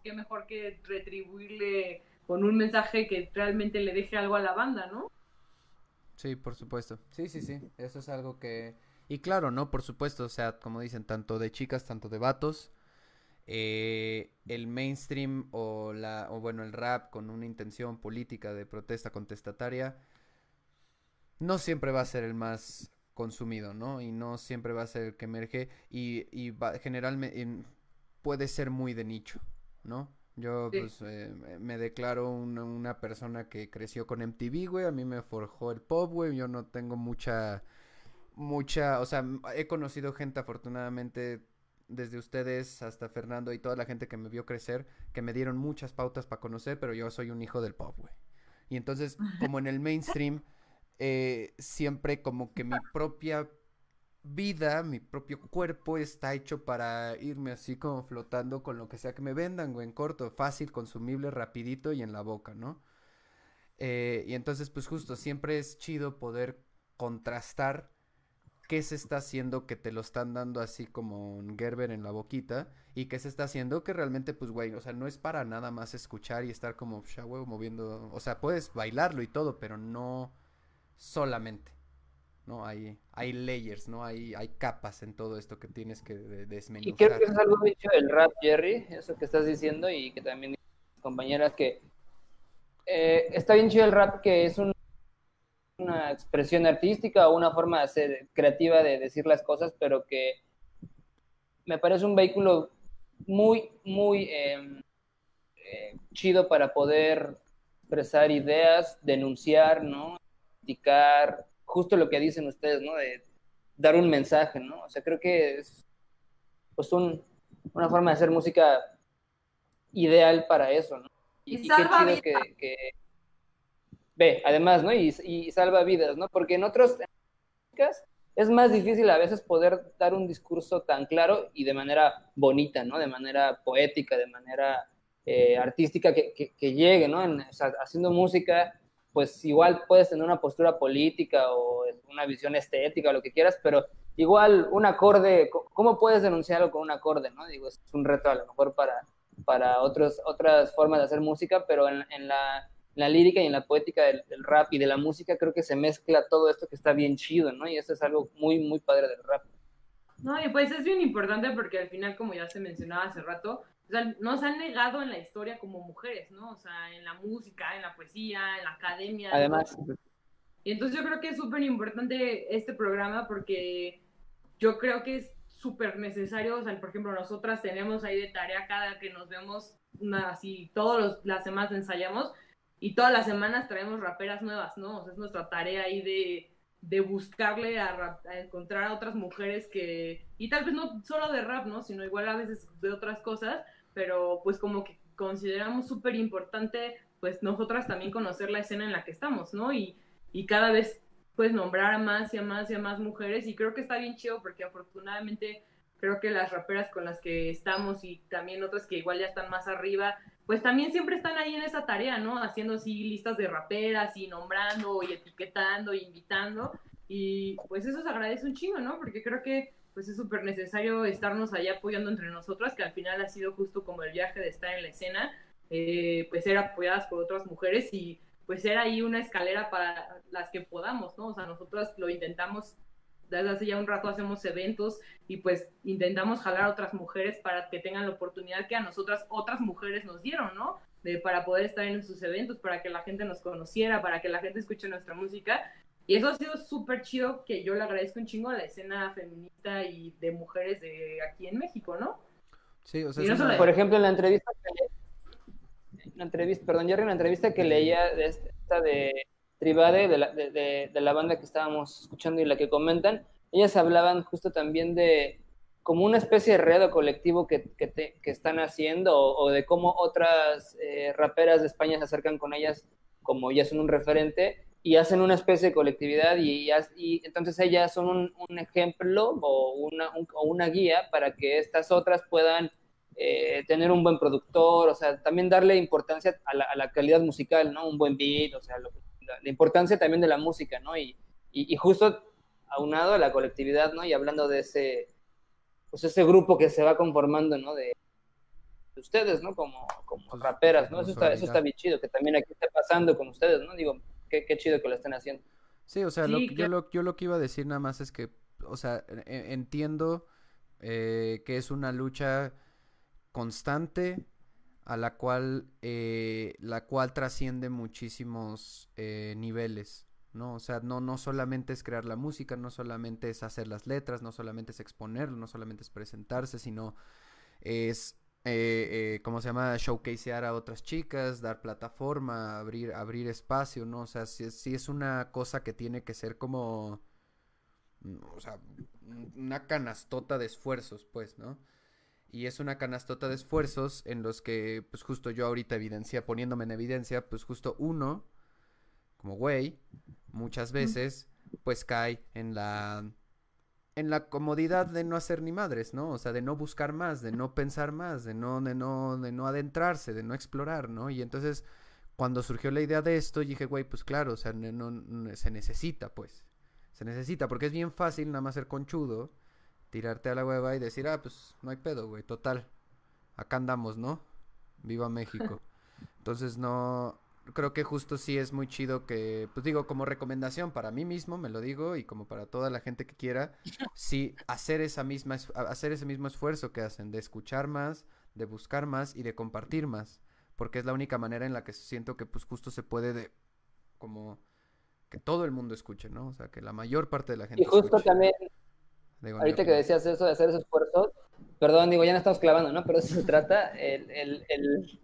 qué mejor que retribuirle con un mensaje que realmente le deje algo a la banda, ¿no? Sí, por supuesto. Sí, sí, sí. Eso es algo que... Y claro, ¿no? Por supuesto, o sea, como dicen, tanto de chicas, tanto de vatos. Eh, el mainstream o la o bueno el rap con una intención política de protesta contestataria no siempre va a ser el más consumido, ¿no? Y no siempre va a ser el que emerge y, y va, generalmente puede ser muy de nicho, ¿no? Yo pues eh, me declaro una, una, persona que creció con MTV, güey, a mí me forjó el pop, güey, yo no tengo mucha, mucha, o sea, he conocido gente afortunadamente desde ustedes hasta Fernando y toda la gente que me vio crecer, que me dieron muchas pautas para conocer, pero yo soy un hijo del pop, güey. Y entonces, como en el mainstream eh, siempre como que mi propia vida, mi propio cuerpo está hecho para irme así como flotando con lo que sea que me vendan, güey, en corto, fácil, consumible, rapidito y en la boca, ¿no? Eh, y entonces, pues justo, siempre es chido poder contrastar qué se está haciendo que te lo están dando así como un Gerber en la boquita y qué se está haciendo que realmente, pues, güey, o sea, no es para nada más escuchar y estar como, ya, moviendo, o sea, puedes bailarlo y todo, pero no solamente. ¿No? Hay, hay layers, ¿no? Hay, hay capas en todo esto que tienes que desmenuzar. Y creo que es algo dicho del rap, Jerry, eso que estás diciendo, y que también compañeras que eh, está bien chido el rap, que es una expresión artística o una forma de ser creativa de decir las cosas, pero que me parece un vehículo muy, muy em, eh, chido para poder expresar ideas, denunciar, ¿no? Justo lo que dicen ustedes, ¿no? De dar un mensaje, ¿no? O sea, creo que es pues una forma de hacer música ideal para eso, ¿no? Y, salva vidas. Que, Ve, además, ¿no? Y, y, salva vidas, ¿no? Porque en otras es más difícil a veces poder dar un discurso tan claro y de manera bonita, ¿no? De manera poética, de manera eh, artística que, que, llegue, ¿no? En, o sea, haciendo música pues igual puedes tener una postura política o una visión estética o lo que quieras, pero igual un acorde, ¿cómo puedes denunciarlo con un acorde? ¿no? Digo, es un reto a lo mejor para, para otros, otras formas de hacer música, pero en, la, lírica y en la poética del, rap y de la música creo que se mezcla todo esto que está bien chido, ¿no? Y eso es algo muy, muy padre del rap. No, y pues es bien importante porque al final, como ya se mencionaba hace rato, o sea, nos han negado en la historia como mujeres, ¿no? O sea, en la música, en la poesía, en la academia. Además. Y entonces yo creo que es súper importante este programa porque yo creo que es súper necesario, o sea, por ejemplo, nosotras tenemos ahí de tarea cada que nos vemos, una, así, todas las semanas ensayamos y todas las semanas traemos raperas nuevas, ¿no? O sea, es nuestra tarea ahí de de buscarle a, encontrar a otras mujeres que, y tal vez no solo de rap, ¿no? Sino igual a veces de otras cosas, pero pues como que consideramos súper importante, pues nosotras también conocer la escena en la que estamos, ¿no? Y, y cada vez pues nombrar a más y a más y a más mujeres y creo que está bien chido porque afortunadamente creo que las raperas con las que estamos y también otras que igual ya están más arriba, pues también siempre están ahí en esa tarea, ¿no? Haciendo así listas de raperas y nombrando y etiquetando y invitando. Y pues eso se agradece un chingo, ¿no? Porque creo que pues es súper necesario estarnos allá apoyando entre nosotras, que al final ha sido justo como el viaje de estar en la escena, eh, pues ser apoyadas por otras mujeres y pues ser ahí una escalera para las que podamos, ¿no? O sea, nosotras lo intentamos desde hace ya un rato hacemos eventos y pues intentamos jalar a otras mujeres para que tengan la oportunidad que a nosotras otras mujeres nos dieron, ¿no? De, para poder estar en sus eventos, para que la gente nos conociera, para que la gente escuche nuestra música. Y eso ha sido súper chido, que yo le agradezco un chingo a la escena feminista y de mujeres de aquí en México, ¿no? Sí, o sea, por ejemplo, en la entrevista que, la entrevista, perdón, Jerry, en la entrevista que leía de esta de Tribade, de la, de, de, la banda que estábamos escuchando y la que comentan, ellas hablaban justo también de como una especie de red o colectivo que, que, que están haciendo o, de cómo otras eh, raperas de España se acercan con ellas como ya son un referente y hacen una especie de colectividad y, y entonces ellas son un, un ejemplo o una, o una, guía para que estas otras puedan eh, tener un buen productor, o sea, también darle importancia a la, a la calidad musical, ¿no? Un buen beat, o sea, lo, la, importancia también de la música, ¿no? Y, y, justo aunado a la colectividad, ¿no? Y hablando de ese, pues ese grupo que se va conformando, ¿no? De, ustedes, ¿no? Como, como pues, raperas, ¿no? Eso está, eso está bien chido, que también aquí está pasando con ustedes, ¿no? Digo, qué, qué chido que lo estén haciendo. Sí, o sea, lo, yo, lo, yo lo que iba a decir nada más es que, o sea, entiendo eh, que es una lucha constante a la cual, eh, la cual trasciende muchísimos eh, niveles, ¿no? O sea, no, no solamente es crear la música, no solamente es hacer las letras, no solamente es exponerlo, no solamente es presentarse, sino es, eh, ¿cómo se llama? Showcasear a otras chicas, dar plataforma, abrir, abrir espacio, ¿no? O sea, sí, sí es una cosa que tiene que ser como, mm, o sea, una canastota de esfuerzos, pues, ¿no? y es una canastota de esfuerzos en los que, pues justo yo ahorita evidencia, poniéndome en evidencia, pues justo uno, como güey, muchas veces, pues cae en la, en la comodidad de no hacer ni madres, ¿no? O sea, de no buscar más, de no pensar más, de no, de no, de no adentrarse, de no explorar, ¿no? Y entonces, cuando surgió la idea de esto, dije, güey, pues claro, o sea, no, se necesita, pues, se necesita, porque es bien fácil nada más ser conchudo tirarte a la hueva y decir, ah, pues no hay pedo, güey, total. Acá andamos, ¿no? Viva México. Entonces no, creo que justo sí es muy chido que, pues digo, como recomendación para mí mismo, me lo digo, y como para toda la gente que quiera, sí, hacer esa misma, hacer ese mismo esfuerzo que hacen, de escuchar más, de buscar más y de compartir más, porque es la única manera en la que siento que pues justo se puede de, como, que todo el mundo escuche, ¿no? O sea, que la mayor parte de la gente Y justo también Ahorita que decías eso de hacer ese esfuerzo, perdón, digo, ya no estamos clavando, ¿no? Pero eso se trata, el, el, el,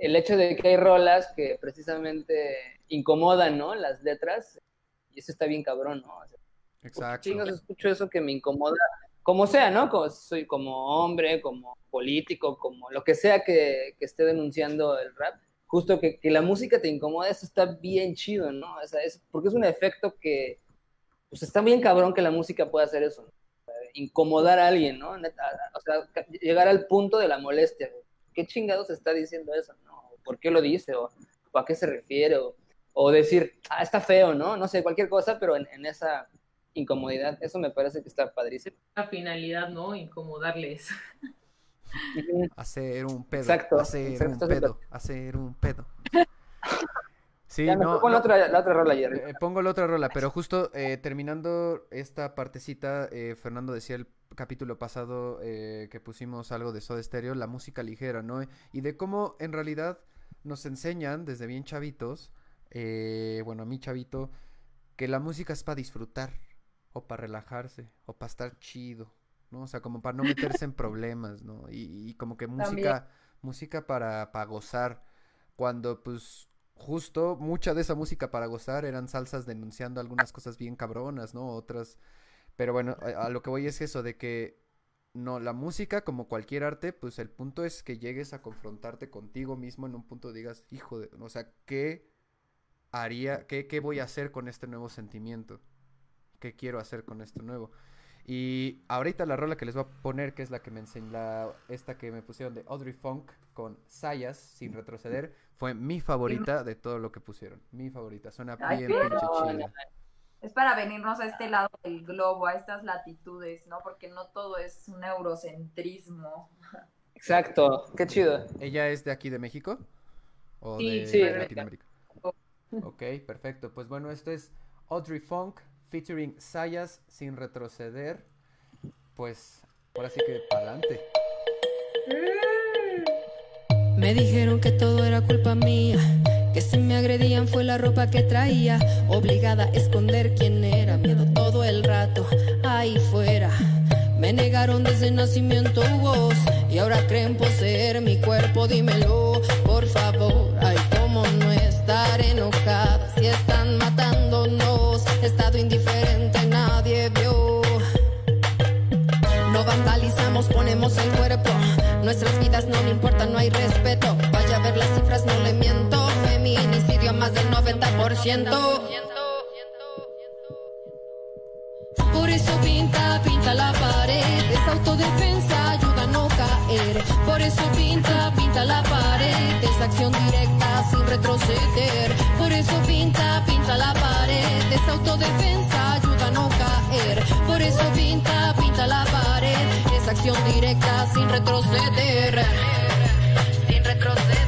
el, hecho de que hay rolas que precisamente incomodan, ¿no? Las letras, y eso está bien cabrón, ¿no? Exacto. Chingos, escucho eso que me incomoda, como sea, ¿no? Como soy como hombre, como político, como lo que sea que, que esté denunciando el rap, justo que, que, la música te incomoda, eso está bien chido, ¿no? O sea, es, porque es un efecto que, pues está bien cabrón que la música pueda hacer eso, ¿no? incomodar a alguien, ¿no? o sea, llegar al punto de la molestia. ¿Qué chingados está diciendo eso? ¿no? ¿Por qué lo dice? ¿O, a qué se refiere? O, decir, ah, está feo, ¿no? No sé, cualquier cosa, pero en, esa incomodidad. Eso me parece que está padrísimo. La finalidad, ¿no? Incomodarles. hacer un pedo. Exacto. Hacer un pedo. Hacer un pedo. Sí, no, pongo la, otra, la otra rola ayer. Eh, pongo la otra rola, pero justo eh, terminando esta partecita, eh, Fernando decía el capítulo pasado que pusimos algo de Soda Stereo, la música ligera, ¿no? Y de cómo en realidad nos enseñan desde bien chavitos, bueno, a mí chavito, que la música es para disfrutar, o para relajarse, o para estar chido, ¿no? O sea, como para no meterse en problemas, ¿no? Y, como que música, música para, para gozar, cuando pues justo mucha de esa música para gozar eran salsas denunciando algunas cosas bien cabronas, ¿no? Otras. Pero bueno, a, lo que voy es eso de que no, la música, como cualquier arte, pues el punto es que llegues a confrontarte contigo mismo en un punto digas, hijo de, o sea, ¿qué haría, qué, qué voy a hacer con este nuevo sentimiento? ¿Qué quiero hacer con esto nuevo? Y ahorita la rola que les voy a poner, que es la que me enseñó, esta que me pusieron de Audrey Funk con Sayas, sin retroceder, fue mi favorita de todo lo que pusieron. Mi favorita, suena bien pinche chida. Es para venirnos a este lado del globo, a estas latitudes, ¿no? Porque no todo es un eurocentrismo. Exacto, qué chido. ¿Ella es de aquí de México? ¿O Sí, de sí. Latinoamérica? Ok, perfecto. Pues bueno, esto es Audrey Funk featuring Sayas sin retroceder. Pues ahora sí que para adelante. Me dijeron que todo era culpa mía, que si me agredían fue la ropa que traía, obligada a esconder quién era, miedo todo el rato, ahí fuera. Me negaron desde nacimiento vos y ahora creen poseer mi cuerpo, dímelo, por favor. Ay, cómo no estar enojada si están matándonos, estado indiferente, nadie vio. No vandalizamos, ponemos el cuerpo. Nuestras vidas no le importan, no hay respeto. 90%. Por eso pinta, pinta la pared. Es autodefensa, ayuda a no caer. Por eso pinta, pinta la pared. Es acción directa sin retroceder. Por eso pinta, pinta la pared. Es autodefensa, ayuda a no caer. Por eso pinta, pinta la pared. Es acción directa sin retroceder. Sin retroceder.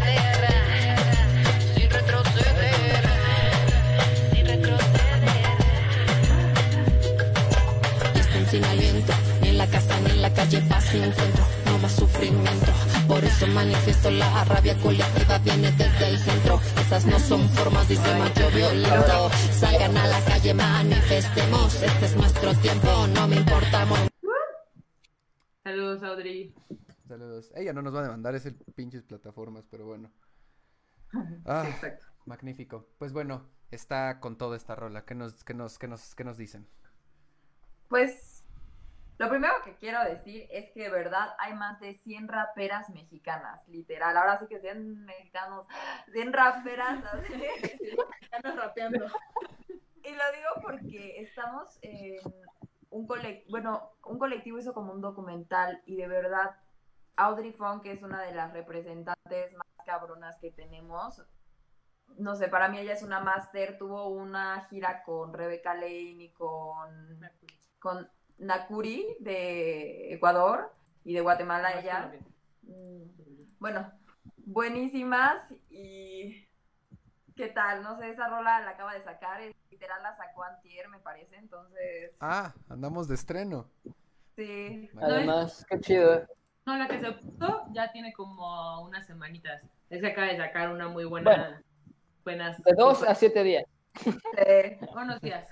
Ni encuentro, no más sufrimiento. Por eso manifiesto la rabia colectiva, viene desde el centro. Esas no son formas, dice macho violento. Salgan a la calle, manifestemos. Este es nuestro tiempo, no me importamos. Saludos, Audrey. Saludos. Ella no nos va a demandar, es el pinches plataformas, pero bueno. Ah, Exacto. magnífico. Pues bueno, está con toda esta rola. ¿Qué nos, qué nos, qué nos, qué nos dicen? Pues lo primero que quiero decir es que de verdad hay más de 100 raperas mexicanas, literal. Ahora sí que 100 mexicanos, 100 raperas, mexicanos rapeando. Y lo digo porque estamos en un colectivo, bueno, un colectivo hizo como un documental y de verdad Audrey Funk es una de las representantes más cabronas que tenemos. No sé, para mí ella es una máster, tuvo una gira con Rebeca Lane y con con Nakuri de Ecuador y de Guatemala ella. Mm, Bueno, buenísimas y ¿qué tal? No sé, esa rola la acaba de sacar, es- literal la sacó antier, me parece, entonces Ah, andamos de estreno. sí. Además, qué chido. No, la que se puso ya tiene como unas semanitas. Es que acaba de sacar una muy buena. Bueno. buenas. De dos a siete días. eh, Buenos días.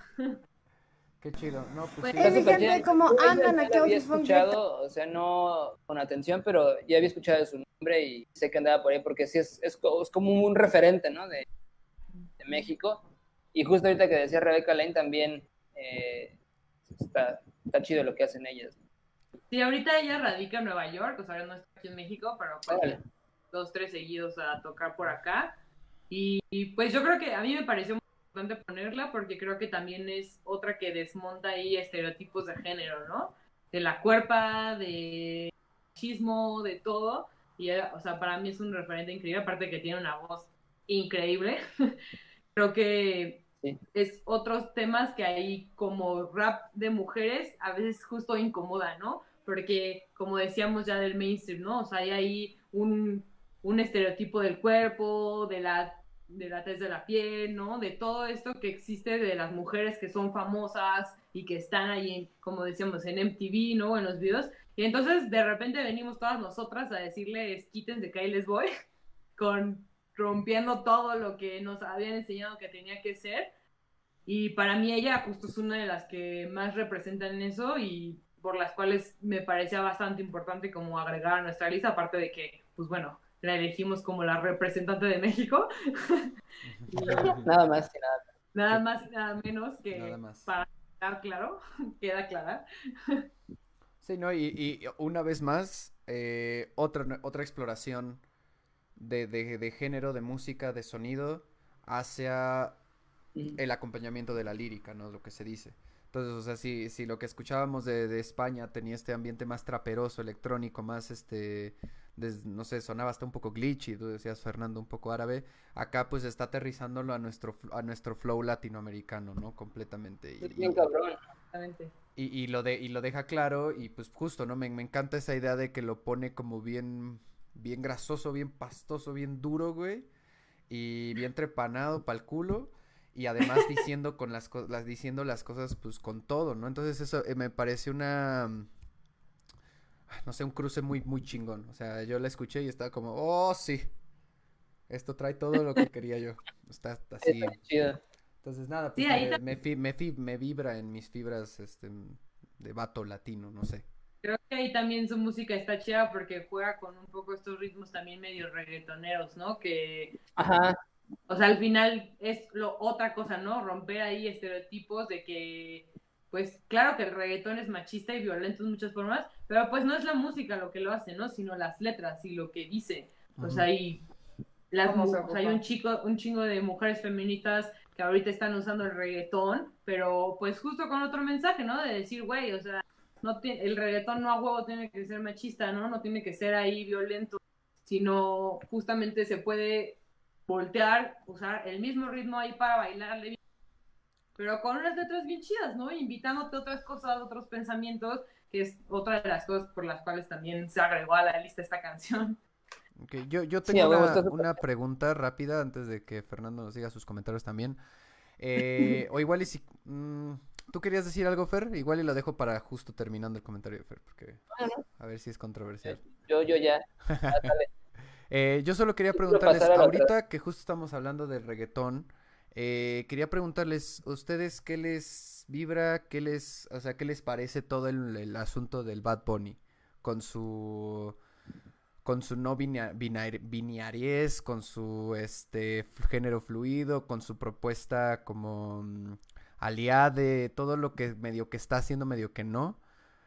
Qué chido. No, pues Pues, sí. Está Ey, mi súper gente, chido. ¿cómo Yo ya andan? Aquí había escuchado, o sea, no con atención, pero ya había escuchado su nombre y sé que andaba por ahí porque sí es, es, es como un referente, ¿no? De, de México. Y justo ahorita que decía Rebeca Lane también eh, está, está chido lo que hacen ellas. Sí, ahorita ella radica en Nueva York, o sea, no está aquí en México, pero pues Órale. dos, tres seguidos a tocar por acá. Y, y, pues yo creo que a mí me pareció muy importante ponerla porque creo que también es otra que desmonta ahí estereotipos de género, ¿no? De la cuerpa, de machismo, de todo. Y, ella, o sea, para mí es un referente increíble, aparte que tiene una voz increíble. creo que Sí. es otros temas que hay como rap de mujeres a veces justo incomoda, ¿no? Porque como decíamos ya del mainstream, ¿no? O sea, hay ahí un, un estereotipo del cuerpo, de la de la tez de la piel, ¿no? De todo esto que existe de las mujeres que son famosas y que están ahí, como decíamos, en MTV, ¿no? En los videos. Y entonces de repente venimos todas nosotras a decirles, quítense que ahí les voy, con rompiendo todo lo que nos habían enseñado que tenía que ser. Y para mí ella justo es una de las que más representan eso y por las cuales me parecía bastante importante como agregar a nuestra lista, aparte de que, pues bueno, la elegimos como la representante de México. Nada más y nada. nada más y nada menos que Nada más. para quedar claro, queda clara. Sí, ¿no? Y, y una vez más, eh, otra, otra exploración de, de, de género, de música, de sonido, hacia Ujú. el acompañamiento de la lírica, ¿no? Lo que se dice. Entonces, o sea, si, si lo que escuchábamos de, de España tenía este ambiente más traperoso, electrónico, más este, des- no sé, sonaba hasta un poco glitchy, tú decías Fernando, un poco árabe, acá pues está aterrizándolo a nuestro, fl- a nuestro flow latinoamericano, ¿no? Completamente. Y, bien cabrón. Y, y lo de, y lo deja claro y pues justo, ¿no? Me, me encanta esa idea de que lo pone como bien, bien grasoso, bien pastoso, bien duro, güey. Y bien trepanado para el culo. Y además diciendo con las, diciendo las cosas pues con todo, ¿no? Entonces eso eh, me parece una no sé, un cruce muy muy chingón. O sea, yo la escuché y estaba como, "Oh, sí. Esto trae todo lo que quería yo." Está, está así. Está. Entonces, nada, Sí, pues ahí me, me, fi- me fi- me vibra en mis fibras este, de vato latino, no sé. Creo que ahí también su música está chida porque juega con un poco estos ritmos también medio reggaetoneros, ¿no? Que, Ajá. o sea, al final es lo otra cosa, ¿no? Romper ahí estereotipos de que, pues, claro que el reggaetón es machista y violento en muchas formas, pero pues no es la música lo que lo hace, ¿no? Sino las letras y lo que dice. O Ujú. sea, y las ¿Cómo mu- se o sea, hay un chico, un chingo de mujeres feministas que ahorita están usando el reggaetón, pero pues justo con otro mensaje, ¿no? De decir, güey, o sea, no tiene, el reggaetón no a huevo tiene que ser machista, ¿no? No tiene que ser ahí violento, sino justamente se puede voltear, usar el mismo ritmo ahí para bailarle bien, pero con unas letras bien chidas, ¿no? Invitándote a otras cosas, otros pensamientos, que es otra de las cosas por las cuales también se agregó a la lista esta canción. Ok, yo, yo Sí, tengo a huevo, una, una pregunta rápida antes de que Fernando nos diga sus comentarios también. Eh, o igual y si... mm, ¿Tú querías decir algo, Fer? Igual y lo dejo para justo terminando el comentario de Fer, porque a ver si es controversial. Yo, yo ya. Ah. Eh, yo solo quería preguntarles, a ahorita que justo estamos hablando del reggaetón, eh, quería preguntarles, ¿ustedes qué les vibra, qué les, o sea, qué les parece todo el, asunto del Bad Bunny con su, con su no bina- binar- con su este género fluido, con su propuesta como mm, aliade, todo lo que medio que está haciendo, medio que no?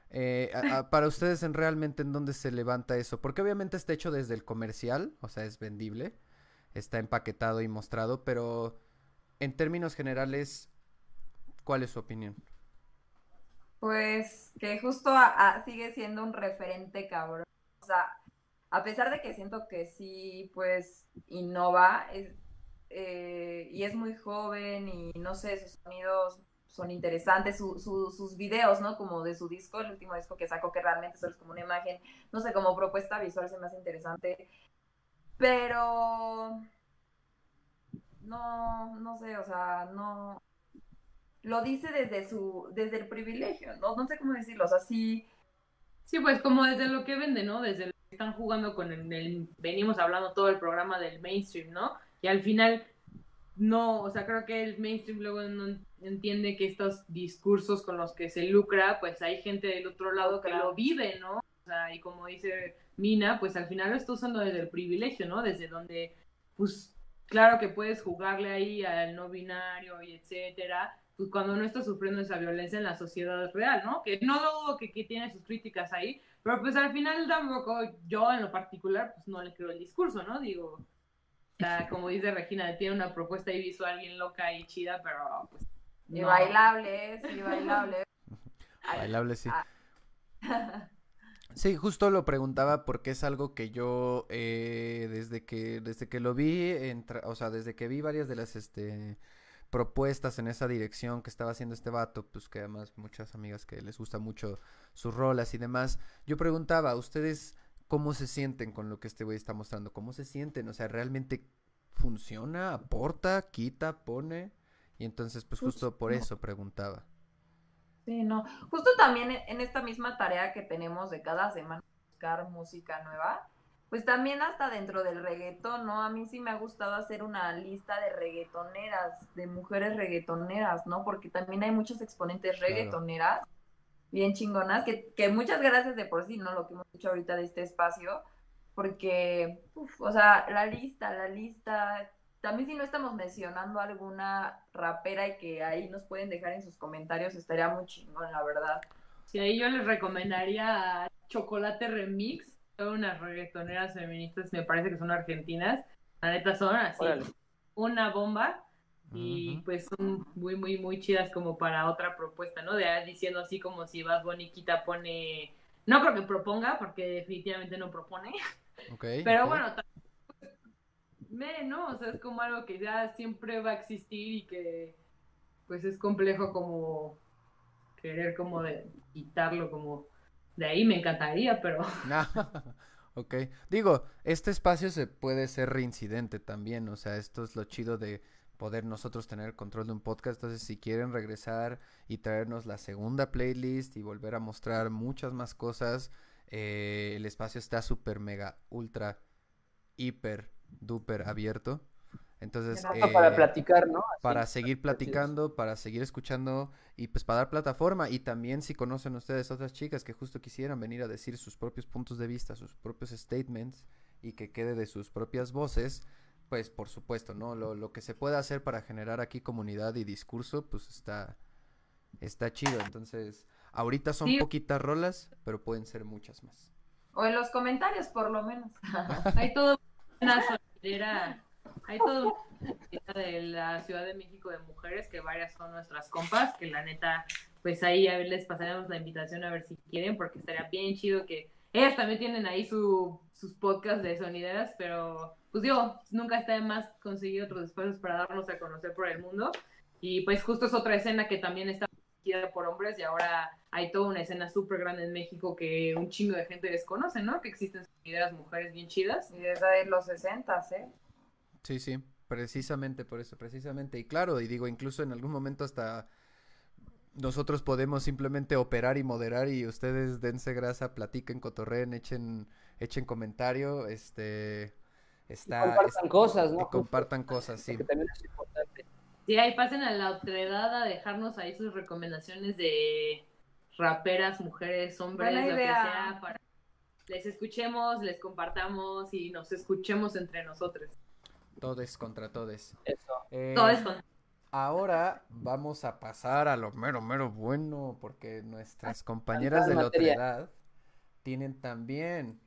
Eh, para ustedes, en realmente, ¿en dónde se levanta eso? Porque obviamente está hecho desde el comercial, o sea, es vendible, está empaquetado y mostrado, pero en términos generales, ¿cuál es su opinión? Pues que justo sigue siendo un referente cabrón. O sea, a pesar de que siento que sí, pues innova eh, y es muy joven y no sé, sus sonidos son interesantes, su- su- sus videos, ¿no? Como de su disco, el último disco que sacó, que realmente solo es como una imagen, no sé, como propuesta visual se me hace interesante. Pero no, no sé, o sea, no lo dice desde su, desde el privilegio, ¿no? No sé cómo decirlo, o sea, sí, Sí, pues como desde lo que vende, ¿no? Desde lo que están jugando con el, venimos hablando todo el programa del mainstream, ¿no? Y al final no, o sea, creo que el mainstream luego no entiende que estos discursos con los que se lucra, pues hay gente del otro lado que lo vive, ¿no? O sea, y como dice Mina, pues al final lo está usando desde el privilegio, ¿no? Desde donde, pues claro que puedes jugarle ahí al no binario y etcétera, pues cuando no está sufriendo esa violencia en la sociedad real, ¿no? Que no dudo que, que tiene sus críticas ahí, pero pues al final tampoco yo en lo particular pues no le creo el discurso, ¿no? Digo, o sea, como dice Regina, tiene una propuesta ahí visual bien loca y chida, pero pues y no. bailable, sí, bailable. Bailable, sí. Sí, justo lo preguntaba porque es algo que yo eh, desde que desde que lo vi, entra- o sea, desde que vi varias de las este propuestas en esa dirección que estaba haciendo este vato, pues que además muchas amigas que les gusta mucho sus rolas y demás, yo preguntaba, ¿ustedes cómo se sienten con lo que este güey está mostrando? ¿Cómo se sienten? O sea, ¿realmente funciona? ¿Aporta? ¿Quita? ¿Pone? Y entonces, pues Pues, justo por eso preguntaba. Sí, no. Justo también en en esta misma tarea que tenemos de cada semana buscar música nueva, pues también hasta dentro del reggaetón, ¿no? A mí sí me ha gustado hacer una lista de reggaetoneras, de mujeres reggaetoneras, ¿no? Porque también hay muchos exponentes Claro. reggaetoneras bien chingonas, que, que muchas gracias de por sí, ¿no? Lo que hemos dicho ahorita de este espacio, porque, uf, o sea, la lista, la lista, también si no estamos mencionando alguna rapera y que ahí nos pueden dejar en sus comentarios, estaría muy chingón, la verdad. Sí, ahí yo les recomendaría Chocolate Remix, son unas reggaetoneras feministas, me parece que son argentinas, la neta son así, Órale. una bomba. y pues son muy, muy, muy chidas como para otra propuesta, ¿no? De diciendo así como si Bad Bunny quita pone, no creo que proponga, porque definitivamente no propone, pero bueno, me, ¿no? O sea, es como algo que ya siempre va a existir y que pues es complejo como querer como de quitarlo como de ahí me encantaría, pero... ok, digo, este espacio se puede ser reincidente también, o sea, esto es lo chido de poder nosotros tener control de un podcast. Entonces, si quieren regresar y traernos la segunda playlist y volver a mostrar muchas más cosas, eh, el espacio está súper, mega, ultra, hiper, duper abierto. Entonces, para eh, platicar, ¿no? para seguir platicando, para seguir escuchando y pues para dar plataforma. Y también si conocen ustedes otras chicas que justo quisieran venir a decir sus propios puntos de vista, sus propios statements y que quede de sus propias voces, pues por supuesto, ¿no? Lo, lo que se puede hacer para generar aquí comunidad y discurso, pues está, está chido. Entonces, ahorita son poquitas rolas, pero pueden ser muchas más. O en los comentarios, por lo menos. hay todo una solidera, hay todo una de la Ciudad de México de mujeres, que varias son nuestras compas, que la neta, pues ahí a ver, les pasaremos la invitación a ver si quieren, porque estaría bien chido que ellas también tienen ahí su, sus podcasts de sonideras, pero pues digo, nunca está de más conseguir otros espacios para darnos a conocer por el mundo. Y pues justo es otra escena que también está dirigida por hombres y ahora hay toda una escena súper grande en México que un chingo de gente desconoce, ¿no? Que existen sonideras mujeres bien chidas. Y desde los 60, ¿eh? Sí, sí, precisamente por eso, precisamente. Y claro, y digo, incluso en algún momento hasta nosotros podemos simplemente operar y moderar y ustedes dense grasa, platiquen, cotorreen, echen, echen comentario, este Está, compartan cosas, ¿no? compartan cosas, sí. también es importante. Sí, ahí pasen a la otredad a dejarnos ahí sus recomendaciones de raperas, mujeres, hombres, lo que sea, para les escuchemos, les compartamos y nos escuchemos entre nosotros. Todes contra todes. Eso. Eh, todes contra Ahora vamos a pasar a lo mero, mero bueno, porque nuestras compañeras de la otredad tienen también,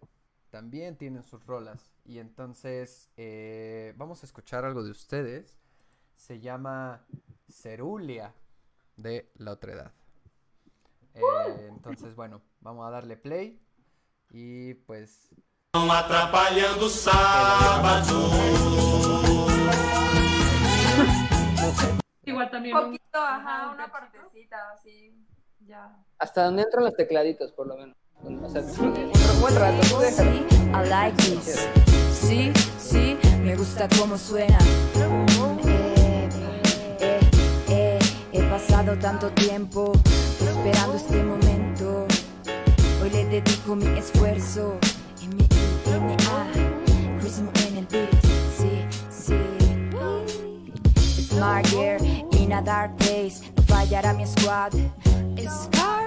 también tienen sus rolas. Y entonces eh, vamos a escuchar algo de ustedes. Se llama Cerulia de la otredad. Eh, entonces, bueno, vamos a darle play. Y pues. Atrapalhando sábado. Igual también. Un poquito, ajá, una partecita, así. Ya. Hasta donde entran los tecladitos, por lo menos. O sea, un buen rato. I like this. Sí, sí, me gusta cómo suena. Pasado tanto tiempo esperando este momento. Hoy le dedico mi esfuerzo y mi DNA, ritmo en el beat. Sí, sí. Smart gear in a dark place, no fallará mi squad. Scars.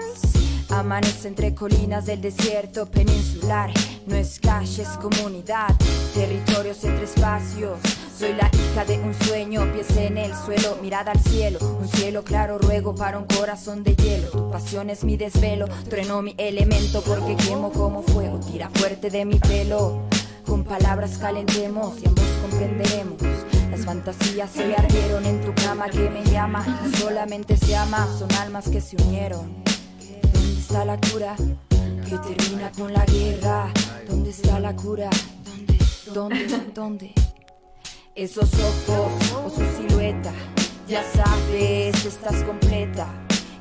Amanece entre colinas del desierto peninsular. No es calle, es comunidad. Territorios entre espacios. Soy la hija de un sueño, pies en el suelo, mirada al cielo. Un cielo claro, ruego para un corazón de hielo. Tu pasión es mi desvelo, trueno mi elemento porque quemo como fuego. Tira fuerte de mi pelo. Con palabras calentemos y ambos comprenderemos. Las fantasías se ardieron en tu cama que me llama. Solamente se ama, son almas que se unieron. ¿Dónde está la cura? Que termina con la guerra. ¿Dónde está la cura? ¿Dónde? ¿Dónde? ¿Dónde? Esos ojos o su silueta. Ya sabes, estás completa.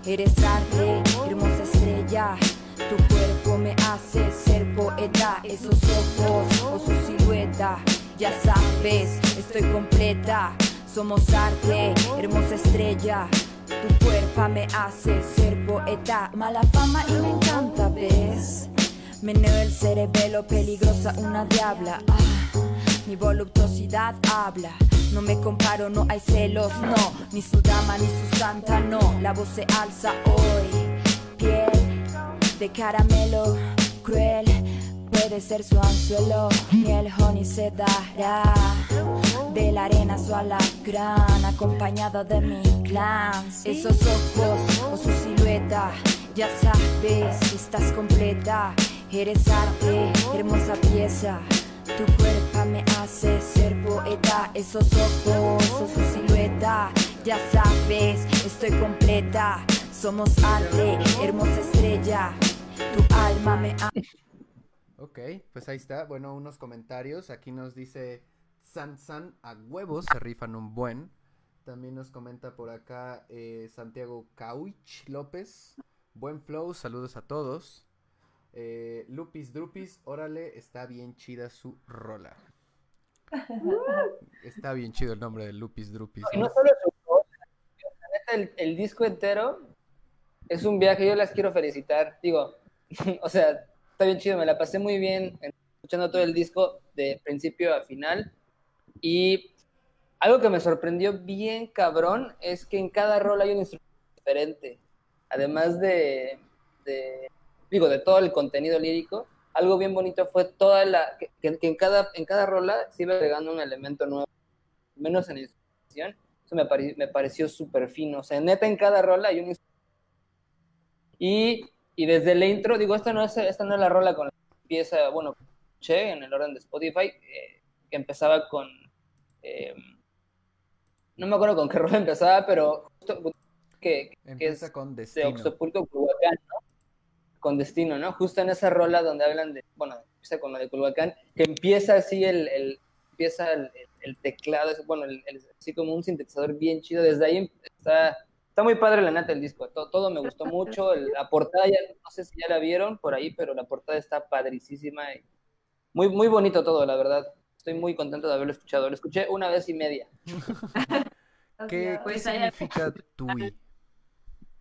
Eres arte, hermosa estrella. Tu cuerpo me hace ser poeta. Esos ojos o su silueta. Ya sabes, estoy completa. Somos arte, hermosa estrella. Tu cuerpo me hace ser poeta, mala fama y me encanta, ¿ves? Meneo el cerebelo, peligrosa, una diabla. Ah, mi voluptuosidad habla. No me comparo, no hay celos, no. Ni su dama ni su santa, no. La voz se alza hoy. Piel de caramelo, cruel. Puede ser su anzuelo, miel, honey se dará de la arena su gran acompañado de mi clan. Esos ojos o su silueta, ya sabes, estás completa. Eres arte, hermosa pieza. Tu cuerpo me hace ser poeta. Esos ojos, o su silueta. Ya sabes, estoy completa. Somos arte, hermosa estrella. Tu alma me ha... Ok, pues ahí está. Bueno, unos comentarios. Aquí nos dice San San a huevos, se rifan un buen. También nos comenta por acá eh, Santiago Cauich López. Buen flow, saludos a todos. Eh, Lupis Drupis, órale, está bien chida su rola. Está bien chido el nombre de Lupis Drupis. Y no ¿no? solo su el, el disco entero es un viaje, yo las quiero felicitar. Digo, o sea, está bien chido, me la pasé muy bien escuchando todo el disco de principio a final. Y algo que me sorprendió bien cabrón es que en cada rol hay un instrumento diferente. Además de, de, digo, de todo el contenido lírico, algo bien bonito fue toda la, que, que- en, cada, en cada rola se iba agregando un elemento nuevo, menos en la instrumentación. Eso me, pare- me pareció súper fino. O sea, neta, en cada rola hay un instrumento. Y, y desde la intro, digo, esta no, es, esta no es la rola con la que empieza, bueno, che, en el orden de Spotify, eh, que empezaba con... eh, no me acuerdo con qué rola empezaba, pero justo que, que Empieza es con de destino. Oxopulco, Culhuacán, ¿no? Con Destino, ¿no? Justo en esa rola donde hablan de, bueno, empieza con la de Culhuacán, que empieza así el, el- empieza el, el- el teclado, bueno, así como un sintetizador bien chido, desde ahí está, está muy padre la neta el disco, todo, todo me gustó mucho, el- la portada, ya, no sé si ya la vieron por ahí, pero la portada está padricísima y muy, muy bonito todo, la verdad. Estoy muy contento de haberlo escuchado, lo escuché una vez y media. ¿Qué, qué Pues hay- significa TUI?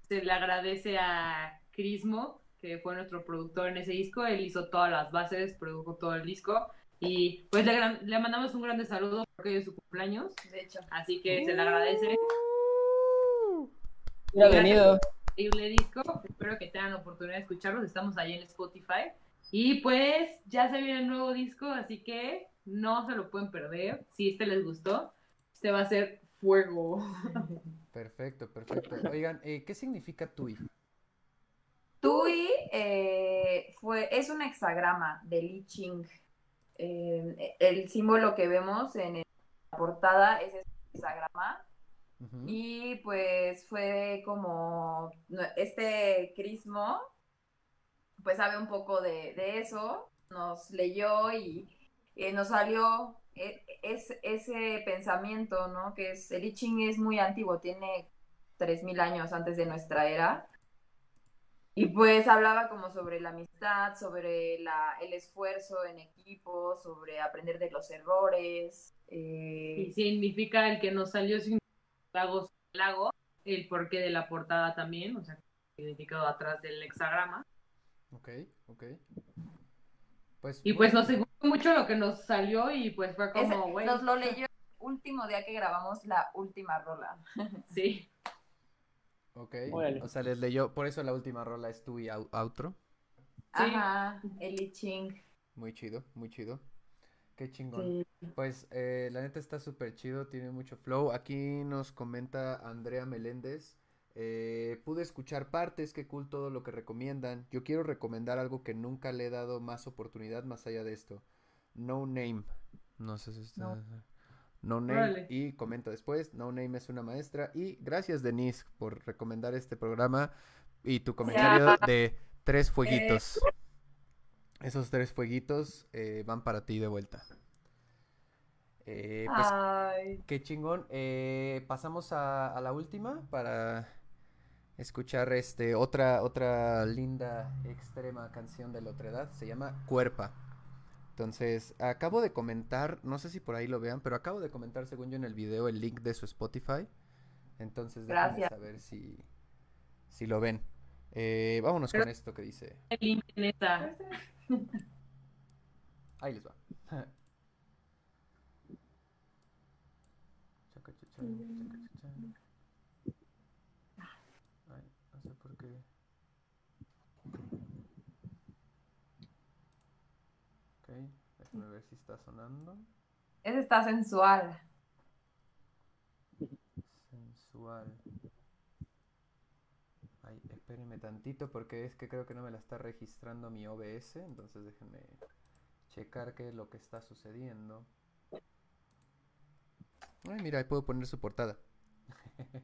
Se le agradece a Crismo, que fue nuestro productor en ese disco. Él hizo todas las bases, produjo todo el disco. Y pues le, gran- le mandamos un grande saludo porque hoy es su cumpleaños. De hecho. Así que se le agradece. Hubiera venido. Increíble disco. Espero que tengan la oportunidad de escucharlos. Estamos ahí en Spotify. Y pues ya se viene el nuevo disco, así que no se lo pueden perder. Si este les gustó, este va a ser fuego. Perfecto, perfecto. Oigan, eh, ¿qué significa TUI? Tui eh, fue, es un hexagrama de Li Ching. Eh, el símbolo que vemos en la portada es ese hexagrama. Ujú. Y pues fue como este Crismo, pues sabe un poco de, de eso, nos leyó y eh, nos salió eh, es, ese pensamiento, ¿no? Que es, el I Ching es muy antiguo, tiene 3.000 años antes de nuestra era. Y pues hablaba como sobre la amistad, sobre la, el esfuerzo en equipo, sobre aprender de los errores. eh, Y significa el que nos salió sin lagos lago, el porqué de la portada también, o sea, significado atrás del hexagrama. Ok, ok. Pues, Y pues nos gustó mucho lo que nos salió y pues fue como, güey, nos lo leyó el último día que grabamos la última rola. sí. Ok, Órale. o sea, les leyó, por eso la última rola es TUI au- outro. Ajá, el I Ching. Muy chido, muy chido. Qué chingón. Sí. Pues eh, la neta está súper chido, tiene mucho flow. Aquí nos comenta Andrea Meléndez. eh, pude escuchar partes, qué cool todo lo que recomiendan. Yo quiero recomendar algo que nunca le he dado más oportunidad más allá de esto. No Name. No sé si está... No Name. Y comenta después, No Name es una maestra. Y gracias Denise por recomendar este programa y tu comentario de tres fueguitos. Esos tres fueguitos eh, van para ti de vuelta. Eh, pues Ay, Qué chingón. Eh, pasamos a, a la última para escuchar este otra otra linda extrema canción de la otra edad. Se llama Cuerpa. Entonces, acabo de comentar, no sé si por ahí lo vean, pero acabo de comentar, según yo, en el video el link de su Spotify. Entonces, déjenme saber si, si lo ven. Eh, vámonos Pero- con esto que dice. El link en esta. Ahí les va. Ay, no sé por qué. Ok, déjame ver si está sonando. ese está sensual. Sensual. Espérenme tantito porque es que creo que no me la está registrando mi OBS, entonces déjenme checar qué es lo que está sucediendo. Ay, mira, ahí puedo poner su portada.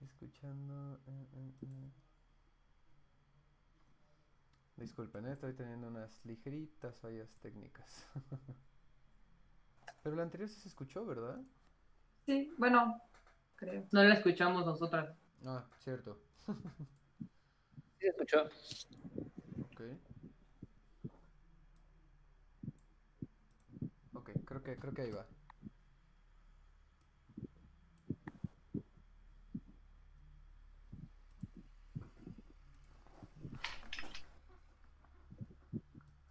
Escuchando. eh, eh, eh. Disculpen, eh, estoy teniendo unas ligeritas fallas técnicas. Pero la anterior sí se escuchó, ¿verdad? Sí, bueno, creo. No la escuchamos nosotras. Ah, cierto. Sí escuchó. Ok. Ok, creo que, creo que ahí va.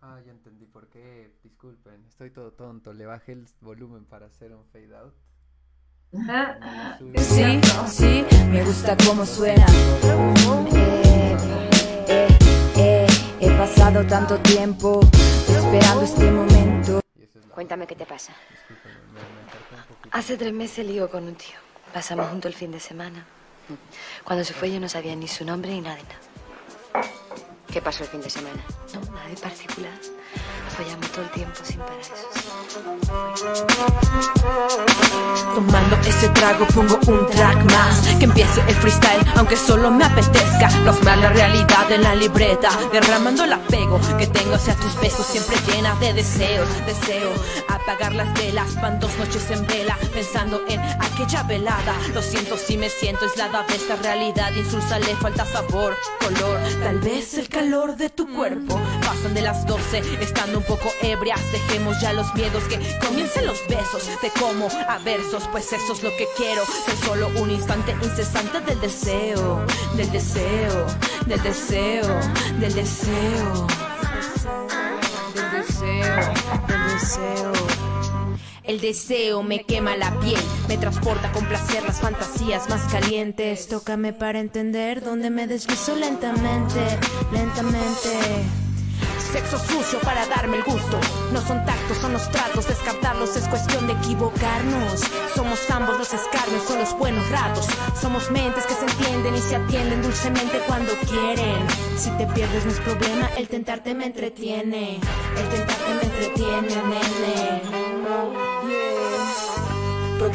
Ah, ya entendí por qué. Disculpen, estoy todo tonto. Le bajé el volumen para hacer un fade out. Ajá. No le subí. Sí, sí, me gusta cómo suena. Eh, eh, eh, he pasado tanto tiempo esperando este momento. Cuéntame qué te pasa. Hace tres meses lío con un tío. Pasamos juntos el fin de semana. Cuando se fue yo no sabía ni su nombre ni nada de nada. ¿Qué pasó el fin de semana? No, nada de particular. Follamos todo el tiempo sin. Tomando ese trago pongo un track más. Que empiece el freestyle aunque solo me apetezca. Plasmar la realidad en la libreta. Derramando el apego que tengo hacia tus besos. Siempre llena de deseos, deseo. Apagar las velas, van dos noches en vela. Pensando en aquella velada. Lo siento si me siento aislada de esta realidad. Insulsa le falta sabor, color. Tal vez el calor de tu cuerpo. Pasan de las 12, estando un poco ebrias Dejemos ya los miedos que comiencen los besos De cómo a versos, pues eso es lo que quiero Ser solo un instante incesante del deseo Del deseo, del deseo, del deseo Del deseo, del deseo el deseo me quema la piel, me transporta con placer las fantasías más calientes. Tócame para entender dónde me deslizo lentamente, lentamente. Sexo sucio para darme el gusto. No son tactos, son los tratos. Descartarlos es cuestión de equivocarnos. Somos ambos los escarnios, son los buenos ratos. Somos mentes que se entienden y se atienden dulcemente cuando quieren. Si te pierdes no es problema, el tentarte me entretiene. El tentarte me entretiene, nene.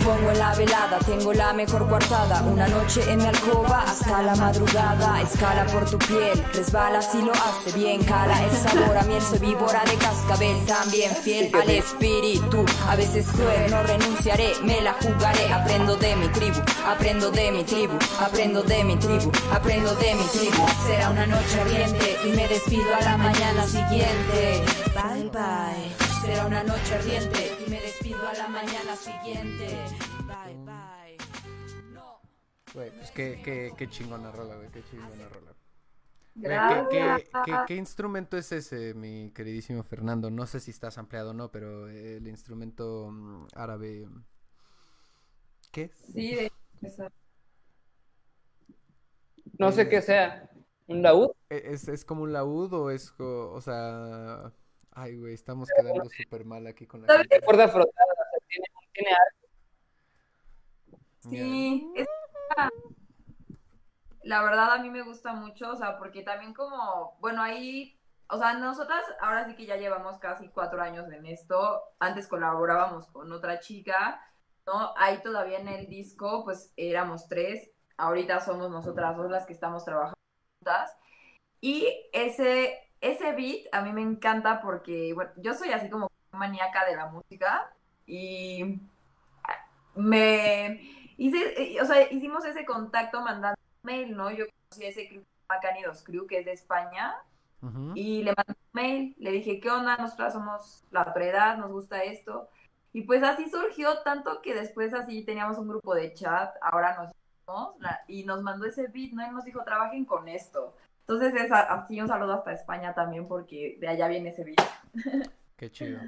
Propongo en la velada, tengo la mejor coartada. Una noche en mi alcoba hasta la madrugada. Escala por tu piel, resbala si lo hace bien. Cala el sabor a miel, soy víbora de cascabel. También fiel al espíritu, a veces cruel. No renunciaré, me la jugaré. Aprendo de mi tribu, aprendo de mi tribu, aprendo de mi tribu, aprendo de mi tribu. Será una noche ardiente y me despido a la mañana siguiente. Bye bye. Será una noche ardiente y me despido a la mañana siguiente. Bye bye. No. Güey, pues qué, qué, qué chingona rola, güey, qué chingona rola. Gracias. ¿qué, qué, qué- qué instrumento es ese, mi queridísimo Fernando? No sé si estás ampliado o no, pero el instrumento mm, árabe... ¿Qué es? Sí, de No sé qué sea. ¿Un laúd? ¿E- ¿Es, es como un laúd o es, o sea... Ay, güey, estamos quedando súper mal aquí con la ¿Sabes? gente. Cuerda frotada. o sea, tiene, tiene arte. Sí, es- la verdad a mí me gusta mucho, o sea, porque también como, bueno, ahí, o sea, nosotras ahora sí que ya llevamos casi cuatro años en esto, antes colaborábamos con otra chica, ¿no? Ahí todavía en el disco, pues éramos tres, ahorita somos nosotras dos las que estamos trabajando juntas, y ese, ese beat a mí me encanta porque, bueno, yo soy así como maníaca de la música, y me hice, eh, o sea, hicimos ese contacto mandando mail, ¿no? Yo conocí a ese crew, Macanidos Crew, que es de España, y le mandé un mail, le dije, ¿qué onda? Nosotras somos la otra edad, nos gusta esto. Y pues así surgió, tanto que después así teníamos un grupo de chat, ahora nos y nos mandó ese beat, ¿no? Y nos dijo, trabajen con esto. Entonces es así un saludo hasta España también, porque de allá viene ese beat. Qué chido.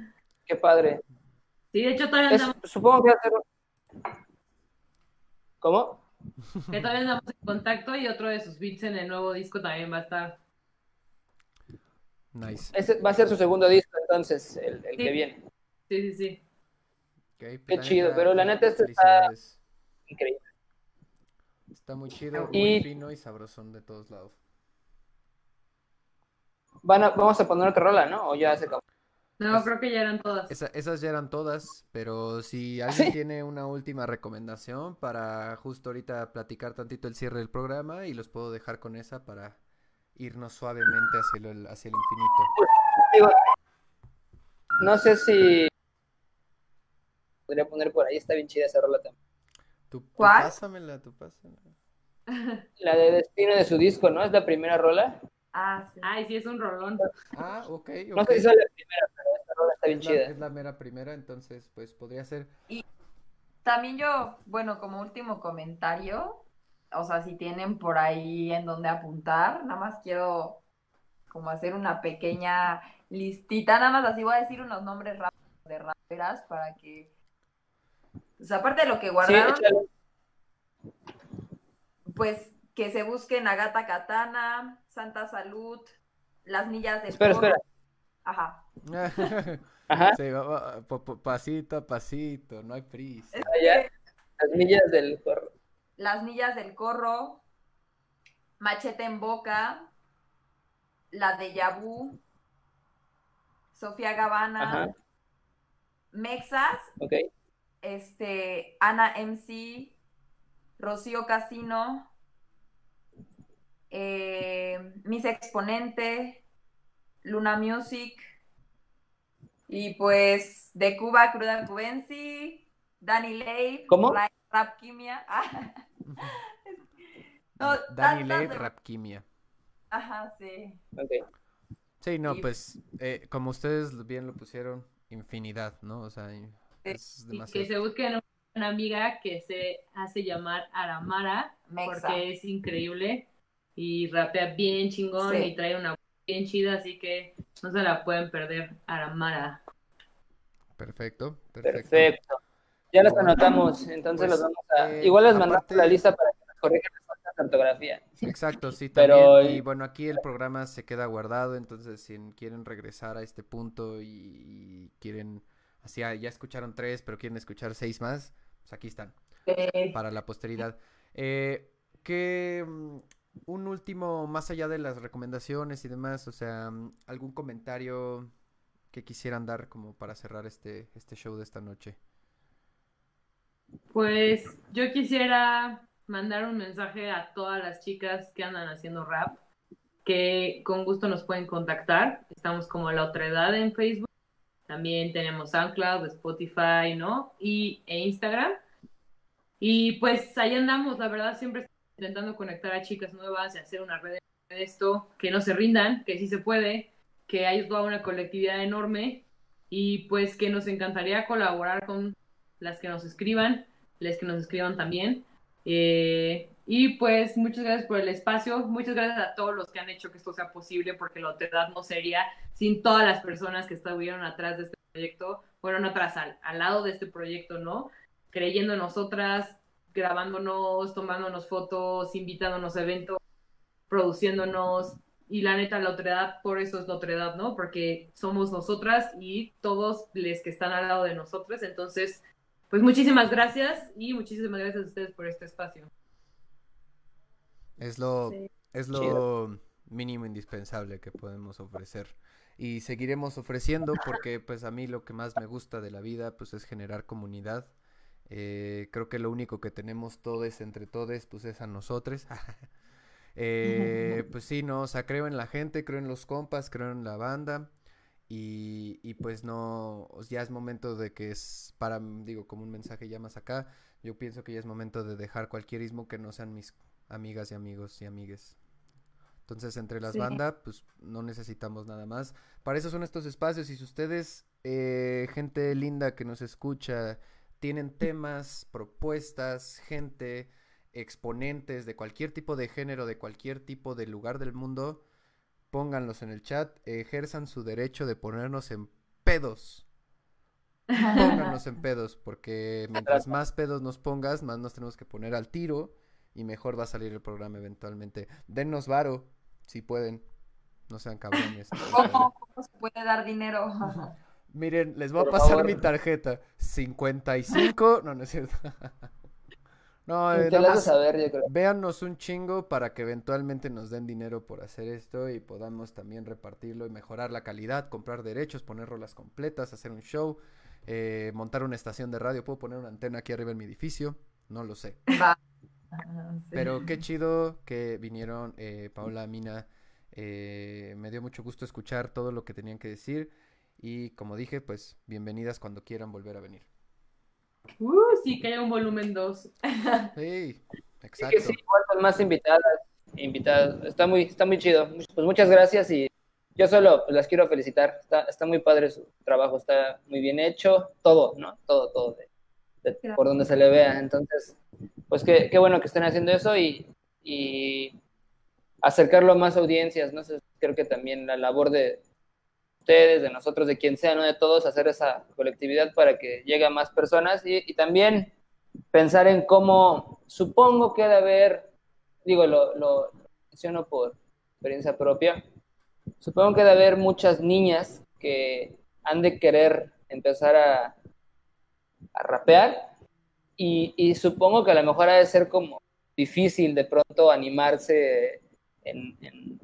Qué padre. Sí, de hecho todavía Es- andamos, supongo que va a ser... ¿Cómo? que todavía andamos en contacto y otro de sus beats en el nuevo disco también va a estar. Nice. Ese va a ser su segundo disco, entonces, el, el Sí. que viene. Sí, sí, sí. Pues Qué la chido, pero la neta este está felicidades. increíble. Está muy chido, Y- muy fino y sabrosón de todos lados. Van a, vamos a poner otra rola, ¿no? O ya se acabó. No, creo que ya eran todas. Esa- esas ya eran todas, pero si alguien tiene una última recomendación para justo ahorita platicar tantito el cierre del programa y los puedo dejar con esa para irnos suavemente hacia el, hacia el infinito. No sé si podría poner por ahí, está bien chida esa rola también. Tú, tú ¿Cuál? pásamela, tú pásamela. La de Destino de su disco, ¿no? Es la primera rola. Ah, sí. Ay, sí, es un rolón. Ah, ok, No sé si es la primera, pero esta rola está bien Es la, chida. es la mera primera, entonces pues podría ser. También yo, bueno, como último comentario, o sea, si tienen por ahí en donde apuntar, nada más quiero como hacer una pequeña listita, nada más así voy a decir unos nombres rápidos de raperas para que, pues aparte de lo que Sí, guardaron, échale. pues que se busquen Agata Katana, Santa Salud, Las Millas del Espera, espera. Ajá. Ajá. Sí, va- va- po- po- pasito a pasito, no hay prisa. Allá, las millas del corro. Las Millas del Corro, Machete en Boca, La de Yabú, Sofía Gavana, Ajá, Mexas, ok. este, Ana MC, Rocío Casino, eh, Miss Exponente, Luna Music, y pues de Cuba, Cruda Cubensi, Dani Ley, ¿Cómo? Ra- Rap Quimia. Ah. No, Ley, de- Rapquimia. Ajá, sí. Sí, no, Y- pues eh, como ustedes bien lo pusieron, infinidad, ¿no? O sea, es Y que demasiado. se busquen una amiga que se hace llamar Aramara, Mexa. porque es increíble y rapea bien chingón Sí. y trae una voz bien chida, así que no se la pueden perder, Aramara. Perfecto, perfecto. Perfecto. Ya las Bueno, anotamos, entonces pues, los vamos a... eh, Igual les mandamos aparte- la lista para que nos corrijan las faltas de ortografía. Exacto, sí, Pero- también. Y bueno, aquí el programa se queda guardado, entonces si quieren regresar a este punto y, y quieren, así ah, ya escucharon tres, pero quieren escuchar seis más, pues aquí están, Eh, para la posteridad. Eh, que mm, un último, más allá de las recomendaciones y demás, o sea, mm, algún comentario que quisieran dar como para cerrar este, este show de esta noche. Pues yo quisiera mandar un mensaje a todas las chicas que andan haciendo rap, que con gusto nos pueden contactar. Estamos como La Otra Edad en Facebook. También tenemos SoundCloud, Spotify, ¿no? Y e Instagram. Y pues ahí andamos, la verdad, siempre intentando conectar a chicas nuevas y hacer una red de esto, que no se rindan, que sí se puede, que hay toda una colectividad enorme y pues que nos encantaría colaborar con las que nos escriban, las que nos escriban también. Eh, y pues muchas gracias por el espacio, muchas gracias a todos los que han hecho que esto sea posible, porque la otredad no sería sin todas las personas que estuvieron atrás de este proyecto, fueron atrás al, al lado de este proyecto, ¿no? Creyendo en nosotras, grabándonos, tomándonos fotos, invitándonos a eventos, produciéndonos. Y la neta, la otredad, por eso es la otredad, ¿no? Porque somos nosotras y todos los que están al lado de nosotros. Entonces, pues muchísimas gracias y muchísimas gracias a ustedes por este espacio. Es lo, Sí. es lo mínimo indispensable que podemos ofrecer. Y seguiremos ofreciendo porque pues a mí lo que más me gusta de la vida pues es generar comunidad. Eh, creo que lo único que tenemos todos entre todos pues es a nosotros. Eh, pues sí, no, o sea, creo en la gente, creo en los compas, creo en la banda. Y, y pues no, ya es momento de que es para, digo, como un mensaje ya más acá, yo pienso que ya es momento de dejar cualquier ismo que no sean mis amigas y amigos y amigues. Entonces, entre las Sí. bandas, pues no necesitamos nada más. Para eso son estos espacios. Y si ustedes, eh, gente linda que nos escucha, tienen temas, propuestas, gente, exponentes de cualquier tipo de género, de cualquier tipo de lugar del mundo, pónganlos en el chat, ejerzan su derecho de ponernos en pedos. Pónganos en pedos, porque mientras más pedos nos pongas, más nos tenemos que poner al tiro y mejor va a salir el programa eventualmente. Dennos varo, si pueden. No sean cabrones. ¿Cómo, cómo se puede dar dinero? Miren, les voy a pasar favor. mi tarjeta. 55. No, no es cierto. No, eh, nada más saber, yo creo. véannos un chingo para que eventualmente nos den dinero por hacer esto y podamos también repartirlo y mejorar la calidad, comprar derechos, poner rolas completas, hacer un show, eh, montar una estación de radio. Puedo poner una antena aquí arriba en mi edificio, no lo sé. Va. Ah, sí. Pero qué chido que vinieron eh, Paola, Mina. eh, me dio mucho gusto escuchar todo lo que tenían que decir. Y como dije, pues bienvenidas cuando quieran volver a venir. Uh, sí, que haya un volumen 2. Sí, Sí, exacto. que sí, igual con más invitadas, invitadas. Está muy, está muy chido. Pues muchas gracias y yo solo pues, las quiero felicitar. Está, está muy padre su trabajo, está muy bien hecho. Todo, ¿no? Todo, todo. de- de- por donde se le vea. Entonces, pues qué, qué bueno que estén haciendo eso y, y acercarlo a más audiencias, ¿no? Creo que también la labor de de nosotros, de quien sea, ¿no? De todos, hacer esa colectividad para que llegue a más personas y, también pensar en cómo, supongo que debe haber, digo, lo, lo menciono por experiencia propia, supongo que debe haber muchas niñas que han de querer empezar a, a rapear y, y supongo que a lo mejor ha de ser como difícil de pronto animarse en,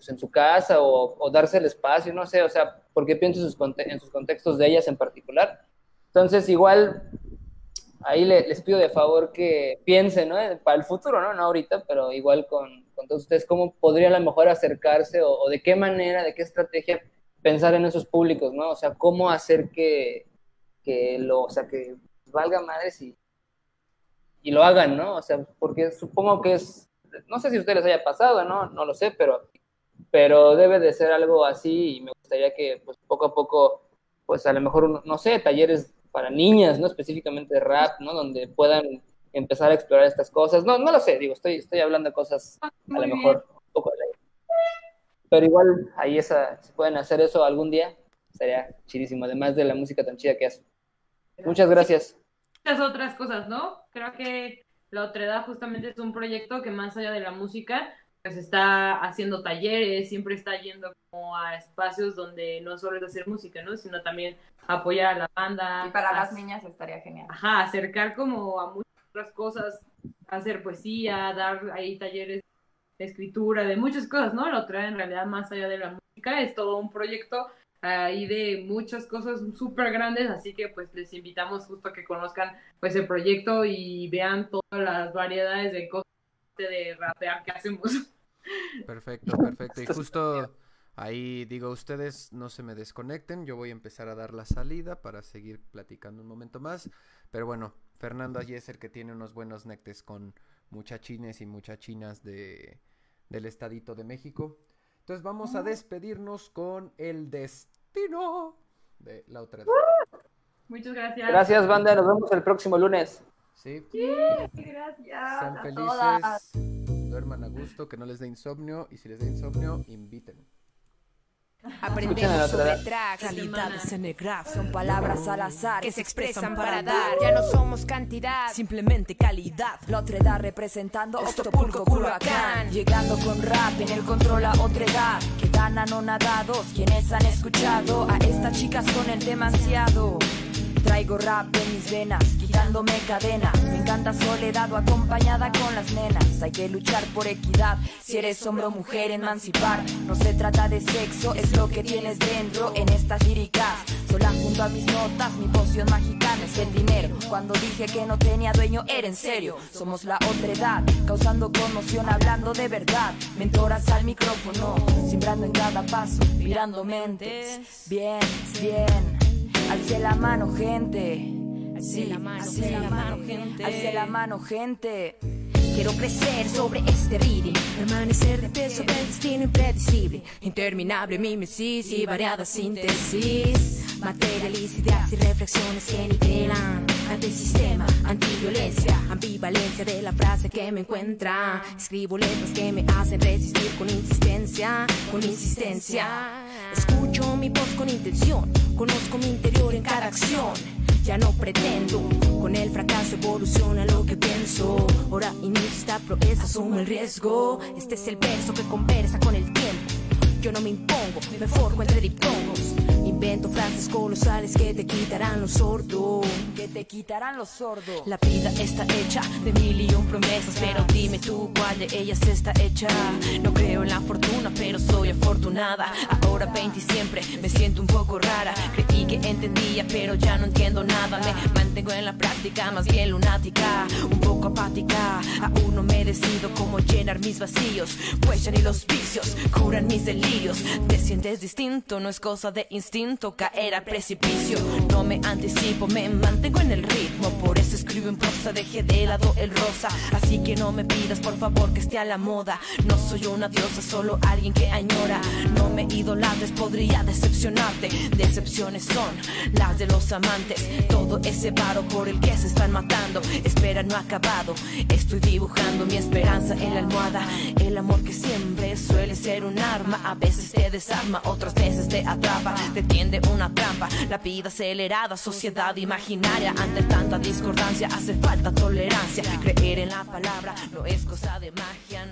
pues, en su casa o, o darse el espacio, no sé, o sea, porque pienso en sus, en sus contextos de ellas en particular. Entonces, igual, ahí le- les pido de favor que piensen, ¿no? Para el futuro, ¿no? No ahorita, pero igual con, con todos ustedes, cómo podría a lo mejor acercarse o, o de qué manera, de qué estrategia pensar en esos públicos, ¿no? O sea, cómo hacer que, que lo, o sea, que valga madres y, y lo hagan, ¿no? O sea, porque supongo que es, no sé si a ustedes les haya pasado, ¿no? No lo sé, pero, pero debe de ser algo así y me gustaría que pues poco a poco, pues a lo mejor, no sé, talleres para niñas, ¿no? Específicamente de rap, ¿no? Donde puedan empezar a explorar estas cosas. No, no lo sé, digo, estoy, estoy hablando de cosas a Muy lo bien. mejor un poco aire. Pero igual ahí esa, si pueden hacer eso algún día, sería chidísimo, además de la música tan chida que hacen. Muchas gracias. Muchas otras cosas, ¿no? Creo que la otredad justamente es un proyecto que más allá de la música, pues está haciendo talleres, siempre está yendo como a espacios donde no solo es hacer música, ¿no? Sino también apoyar a la banda. Y para las as- niñas estaría genial. Ajá, acercar como a muchas otras cosas, hacer poesía, dar ahí talleres de escritura, de muchas cosas, ¿no? La otra en realidad más allá de la música es todo un proyecto ahí de muchas cosas súper grandes, así que pues les invitamos justo a que conozcan pues el proyecto y vean todas las variedades de cosas de rapear que hacemos. Perfecto, perfecto. Y justo ahí digo, ustedes no se me desconecten, yo voy a empezar a dar la salida para seguir platicando un momento más. Pero bueno, Fernando allí es el que tiene unos buenos nectes con muchachines y muchachinas de, del estadito de México. Entonces vamos a despedirnos con el destino de la otra. Muchas gracias. Gracias, banda. Nos vemos el próximo lunes. Sí. Gracias Sean a todas. felices, duerman a gusto, que no les dé insomnio y si les da insomnio, inviten. Aprendemos sobre otra tracks, Realidades en el graph son palabras al azar que se expresan para dar. Ya no somos cantidad. Simplemente calidad. La otredad representando Octopulco Culhuacán Llegando con rap en el control a otredad Quedan anonadados quienes han escuchado A estas chicas con el demasiado Traigo rap en mis venas, quitándome cadenas. Me encanta soledad o acompañada con las nenas. Hay que luchar por equidad, si eres hombre o mujer emancipar. No se trata de sexo, es lo que tienes dentro en estas líricas. Sola junto a mis notas, mi poción mágica no es el dinero. Cuando dije que no tenía dueño era en serio. Somos la otra edad, causando conmoción hablando de verdad. Mentoras al micrófono, simbrando en cada paso, mirando mentes. Bien, bien, alce la mano gente. Alce la mano, alce la mano gente. Alce la mano gente Quiero crecer sobre este ritmo, permanecer de pie sobre el destino impredecible, interminable mimesis y variada síntesis, materialicidades y reflexiones que nivelan ante el sistema, antiviolencia, ambivalencia de la frase que me encuentra, escribo letras que me hacen resistir con insistencia, con insistencia, escucho mi voz con intención, conozco mi interior en cada acción. Ya no pretendo, con el fracaso evoluciona lo que pienso. Ahora inicia esta proeza, asumo el riesgo. Este es el verso que conversa con el tiempo. Yo no me impongo, me forjo entre diptongos. Invento frases colosales que te quitarán los sordos. Que te quitarán los sordos. La vida está hecha de mil y un promesas, pero dime tú cuál de ellas está hecha. No creo en la fortuna, pero soy afortunada. Ahora 20 y siempre me siento un poco rara. Creí que entendía, pero ya no entiendo nada. Me mantengo en la práctica, más bien lunática, un poco apática. Aún no me decido cómo llenar mis vacíos, pues ya ni los vicios curan mis delirios. Te sientes distinto, no es cosa de instinto caer al precipicio. No me anticipo, me mantengo en el ritmo, por eso escribo en prosa, dejé de lado el rosa. Así que no me pidas por favor que esté a la moda. No soy una diosa, solo alguien que añora. No me idolatres, podría decepcionarte. Decepciones son las de los amantes. Todo ese varo por el que se están matando. Espera, no ha acabado. Estoy dibujando mi esperanza en la almohada. El amor que siempre suele ser un arma. A veces te desarma, otras veces te atrapa. Te tiende una trampa. La vida acelerada, sociedad imaginaria. Ante tanta discordancia hace falta tolerancia. Creer en la palabra no es cosa de magia.